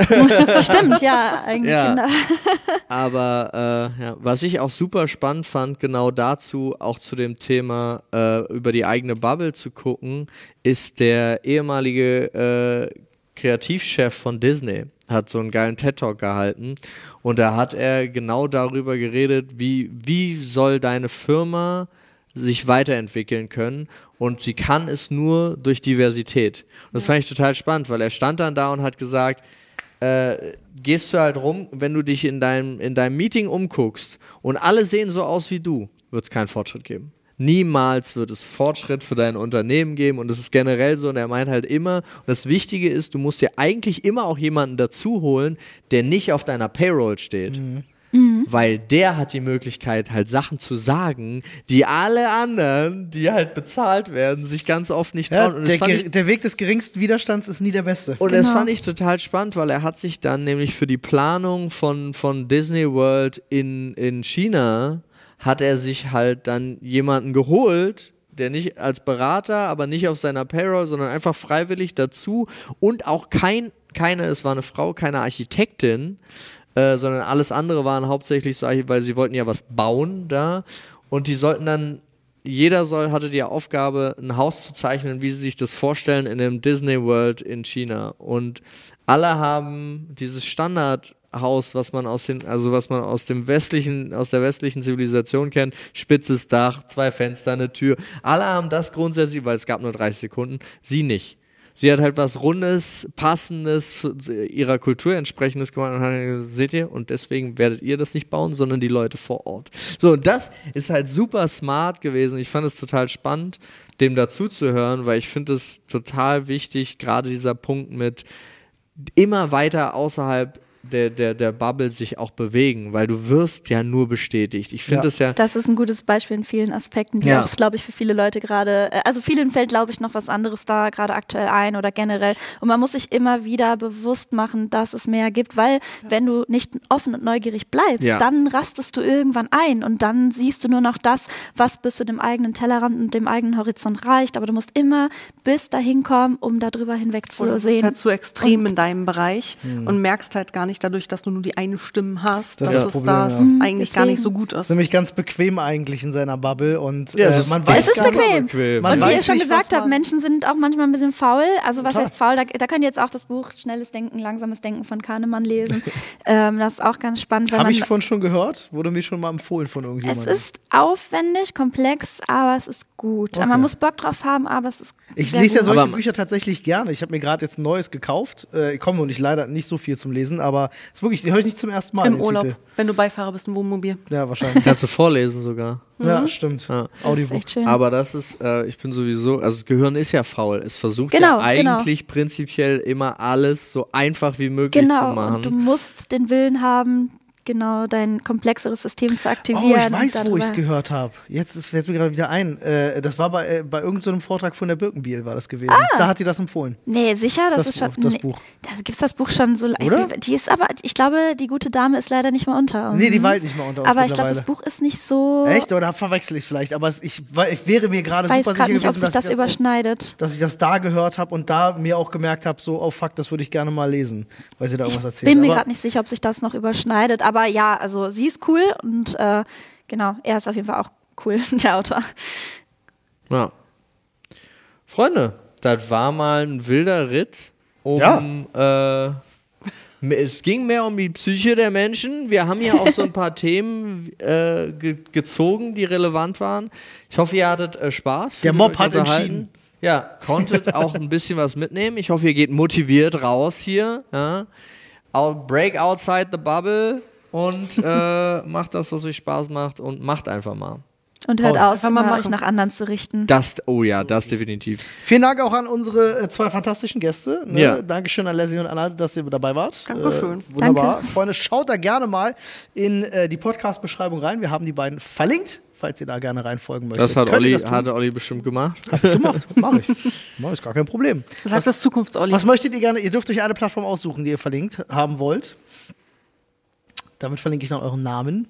Stimmt, ja, eigene Ja. Kinder. Aber äh, ja, was ich auch super spannend fand, genau dazu, auch zu dem Thema äh, über die eigene Bubble zu gucken, ist der ehemalige äh, Kreativchef von Disney hat so einen geilen TED-Talk gehalten und da hat er genau darüber geredet, wie, wie soll deine Firma sich weiterentwickeln können und sie kann es nur durch Diversität. Und das fand ich total spannend, weil er stand dann da und hat gesagt, äh, gehst du halt rum, wenn du dich in deinem, in deinem Meeting umguckst und alle sehen so aus wie du, wird es keinen Fortschritt geben. Niemals wird es Fortschritt für dein Unternehmen geben und das ist generell so und er meint halt immer, und das Wichtige ist, du musst dir eigentlich immer auch jemanden dazu holen, der nicht auf deiner Payroll steht. Mhm. Weil der hat die Möglichkeit, halt Sachen zu sagen, die alle anderen, die halt bezahlt werden, sich ganz oft nicht Ja, trauen. und das der, ich der Weg des geringsten Widerstands ist nie der beste. und das Genau. fand ich total spannend, weil er hat sich dann nämlich für die Planung von, von Disney World in, in China, hat er sich halt dann jemanden geholt, der nicht als Berater, aber nicht auf seiner Payroll, sondern einfach freiwillig dazu und auch kein, keine, es war eine Frau, keine Architektin, äh, sondern alles andere waren hauptsächlich weil sie wollten ja was bauen da und die sollten dann jeder soll, hatte die Aufgabe, ein Haus zu zeichnen, wie sie sich das vorstellen in dem Disney World in China. Und alle haben dieses Standardhaus, was man aus den, also was man aus dem westlichen, aus der westlichen Zivilisation kennt, spitzes Dach, zwei Fenster, eine Tür. Alle haben das grundsätzlich, weil es gab nur 30 Sekunden, sie nicht. Sie hat halt was Rundes, Passendes, ihrer Kultur entsprechendes gemacht und hat gesagt, seht ihr, und deswegen werdet ihr das nicht bauen, sondern die Leute vor Ort. So, und das ist halt super smart gewesen. Ich fand es total spannend, dem dazu zu hören, weil ich finde es total wichtig, gerade dieser Punkt mit immer weiter außerhalb der, der, der Bubble sich auch bewegen, weil du wirst ja nur bestätigt. Ich finde Ja. es ja, Das ist ein gutes Beispiel in vielen Aspekten, die Ja. auch, glaube ich, für viele Leute gerade, äh, also vielen fällt, glaube ich, noch was anderes da gerade aktuell ein oder generell. Und man muss sich immer wieder bewusst machen, dass es mehr gibt, weil wenn du nicht offen und neugierig bleibst, Ja. dann rastest du irgendwann ein und dann siehst du nur noch das, was bis zu dem eigenen Tellerrand und dem eigenen Horizont reicht. Aber du musst immer bis dahin kommen, um darüber hinweg zu Oder du bist sehen. halt zu extrem Und- in deinem Bereich und merkst halt gar nicht dadurch, dass du nur die eine Stimme hast, Das dass ist das es Problem, das ja. Mhm, eigentlich gar nicht so deswegen. gut ist. ist nämlich ganz bequem eigentlich in seiner Bubble und Ja, äh, es ist- man es weiß ist gar nicht, bequem. bequem. Man und wie ihr schon gesagt habt, Menschen sind auch manchmal ein bisschen faul. Also was Total. heißt faul? Da, da könnt ihr jetzt auch das Buch Schnelles Denken, Langsames Denken von Kahnemann lesen. ähm, das ist auch ganz spannend, Habe ich von schon gehört? Wurde mir schon mal empfohlen von es irgendjemandem. ist aufwendig, komplex, aber es ist gut. Okay. Man muss Bock drauf haben, aber es ist Ich sehr lese ja solche Aber- Bücher tatsächlich gerne. Ich habe mir gerade jetzt ein neues gekauft. Äh, ich komme noch nicht leider nicht so viel zum Lesen, aber es ist wirklich, die höre ich nicht zum ersten Mal. Im Urlaub, Titel. wenn du Beifahrer bist im Wohnmobil. Ja, wahrscheinlich. kannst du vorlesen sogar. Ja, stimmt. Ja. Das ist Audiobook. echt schön. Aber das ist, äh, ich bin sowieso, also das Gehirn ist ja faul. Es versucht Genau, ja genau. eigentlich prinzipiell immer alles so einfach wie möglich genau, zu machen. und du musst den Willen haben, genau dein komplexeres System zu Oh, aktivieren. ich und weiß, wo ich es gehört habe. Jetzt fällt mir gerade wieder ein. Äh, das war bei, äh, bei irgendeinem Vortrag von der Birkenbiel, war das gewesen. Da hat die das empfohlen. Nee, sicher, das, Das ist schon. Das nee, Buch. Da gibt es das Buch schon so Oder? Die ist aber, ich glaube, die gute Dame ist leider nicht mehr unter uns. Nee, die war halt nicht mehr unter uns Aber ich glaube, das. Buch ist nicht so. Echt? Oder verwechsel ich vielleicht? Aber es- ich, ich wäre mir gerade Ich weiß super sicher gerade nicht, ob gewesen, sich dass das ich das überschneidet. dass ich das da gehört habe und da mir auch gemerkt habe, so, oh fuck, das würde ich gerne mal lesen, weil sie da Ich irgendwas erzählt. bin mir gerade nicht sicher, ob sich das noch überschneidet. Aber ja, also sie ist cool und äh, genau, er ist auf jeden Fall auch cool, der Autor. Ja. Freunde, das war mal ein wilder Ritt um. Äh, es ging mehr um die Psyche der Menschen. Wir haben hier auch so ein paar Themen äh, ge gezogen, die relevant waren. Ich hoffe, ihr hattet äh, Spaß. Der Mob hat entschieden. Ja, konntet auch ein bisschen was mitnehmen. Ich hoffe, ihr geht motiviert raus hier. Ja. Break outside the bubble und äh, macht das, was euch Spaß macht und macht einfach mal. Und hört Paul. auf, Einfach mal immer euch machen. nach anderen zu richten. Das, oh ja, das definitiv. Vielen Dank auch an unsere äh, zwei fantastischen Gäste. Ne? Ja. Dankeschön an Leslie und Anna, dass ihr dabei wart. Dankeschön. Äh, wunderbar. Danke. Freunde, schaut da gerne mal in äh, die Podcast-Beschreibung rein. Wir haben die beiden verlinkt, falls ihr da gerne reinfolgen möchtet. Das hat Könnt Olli, das hatte Olli bestimmt gemacht. gemacht. Mach ich. Mach ich, gar kein Problem. Sag das Zukunftsolli. Was möchtet ihr gerne? Ihr dürft euch eine Plattform aussuchen, die ihr verlinkt haben wollt. Damit verlinke ich dann euren Namen.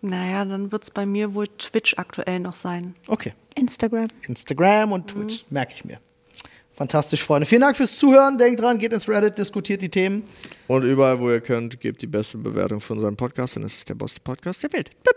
Naja, dann wird es bei mir wohl Twitch aktuell noch sein. Okay. Instagram. Instagram und Twitch. Merke ich mir. Fantastisch, Freunde. Vielen Dank fürs Zuhören. Denkt dran, geht ins Reddit, diskutiert die Themen. Und überall, wo ihr könnt, gebt die beste Bewertung für unseren Podcast, denn es ist der beste Podcast der Welt. Bip.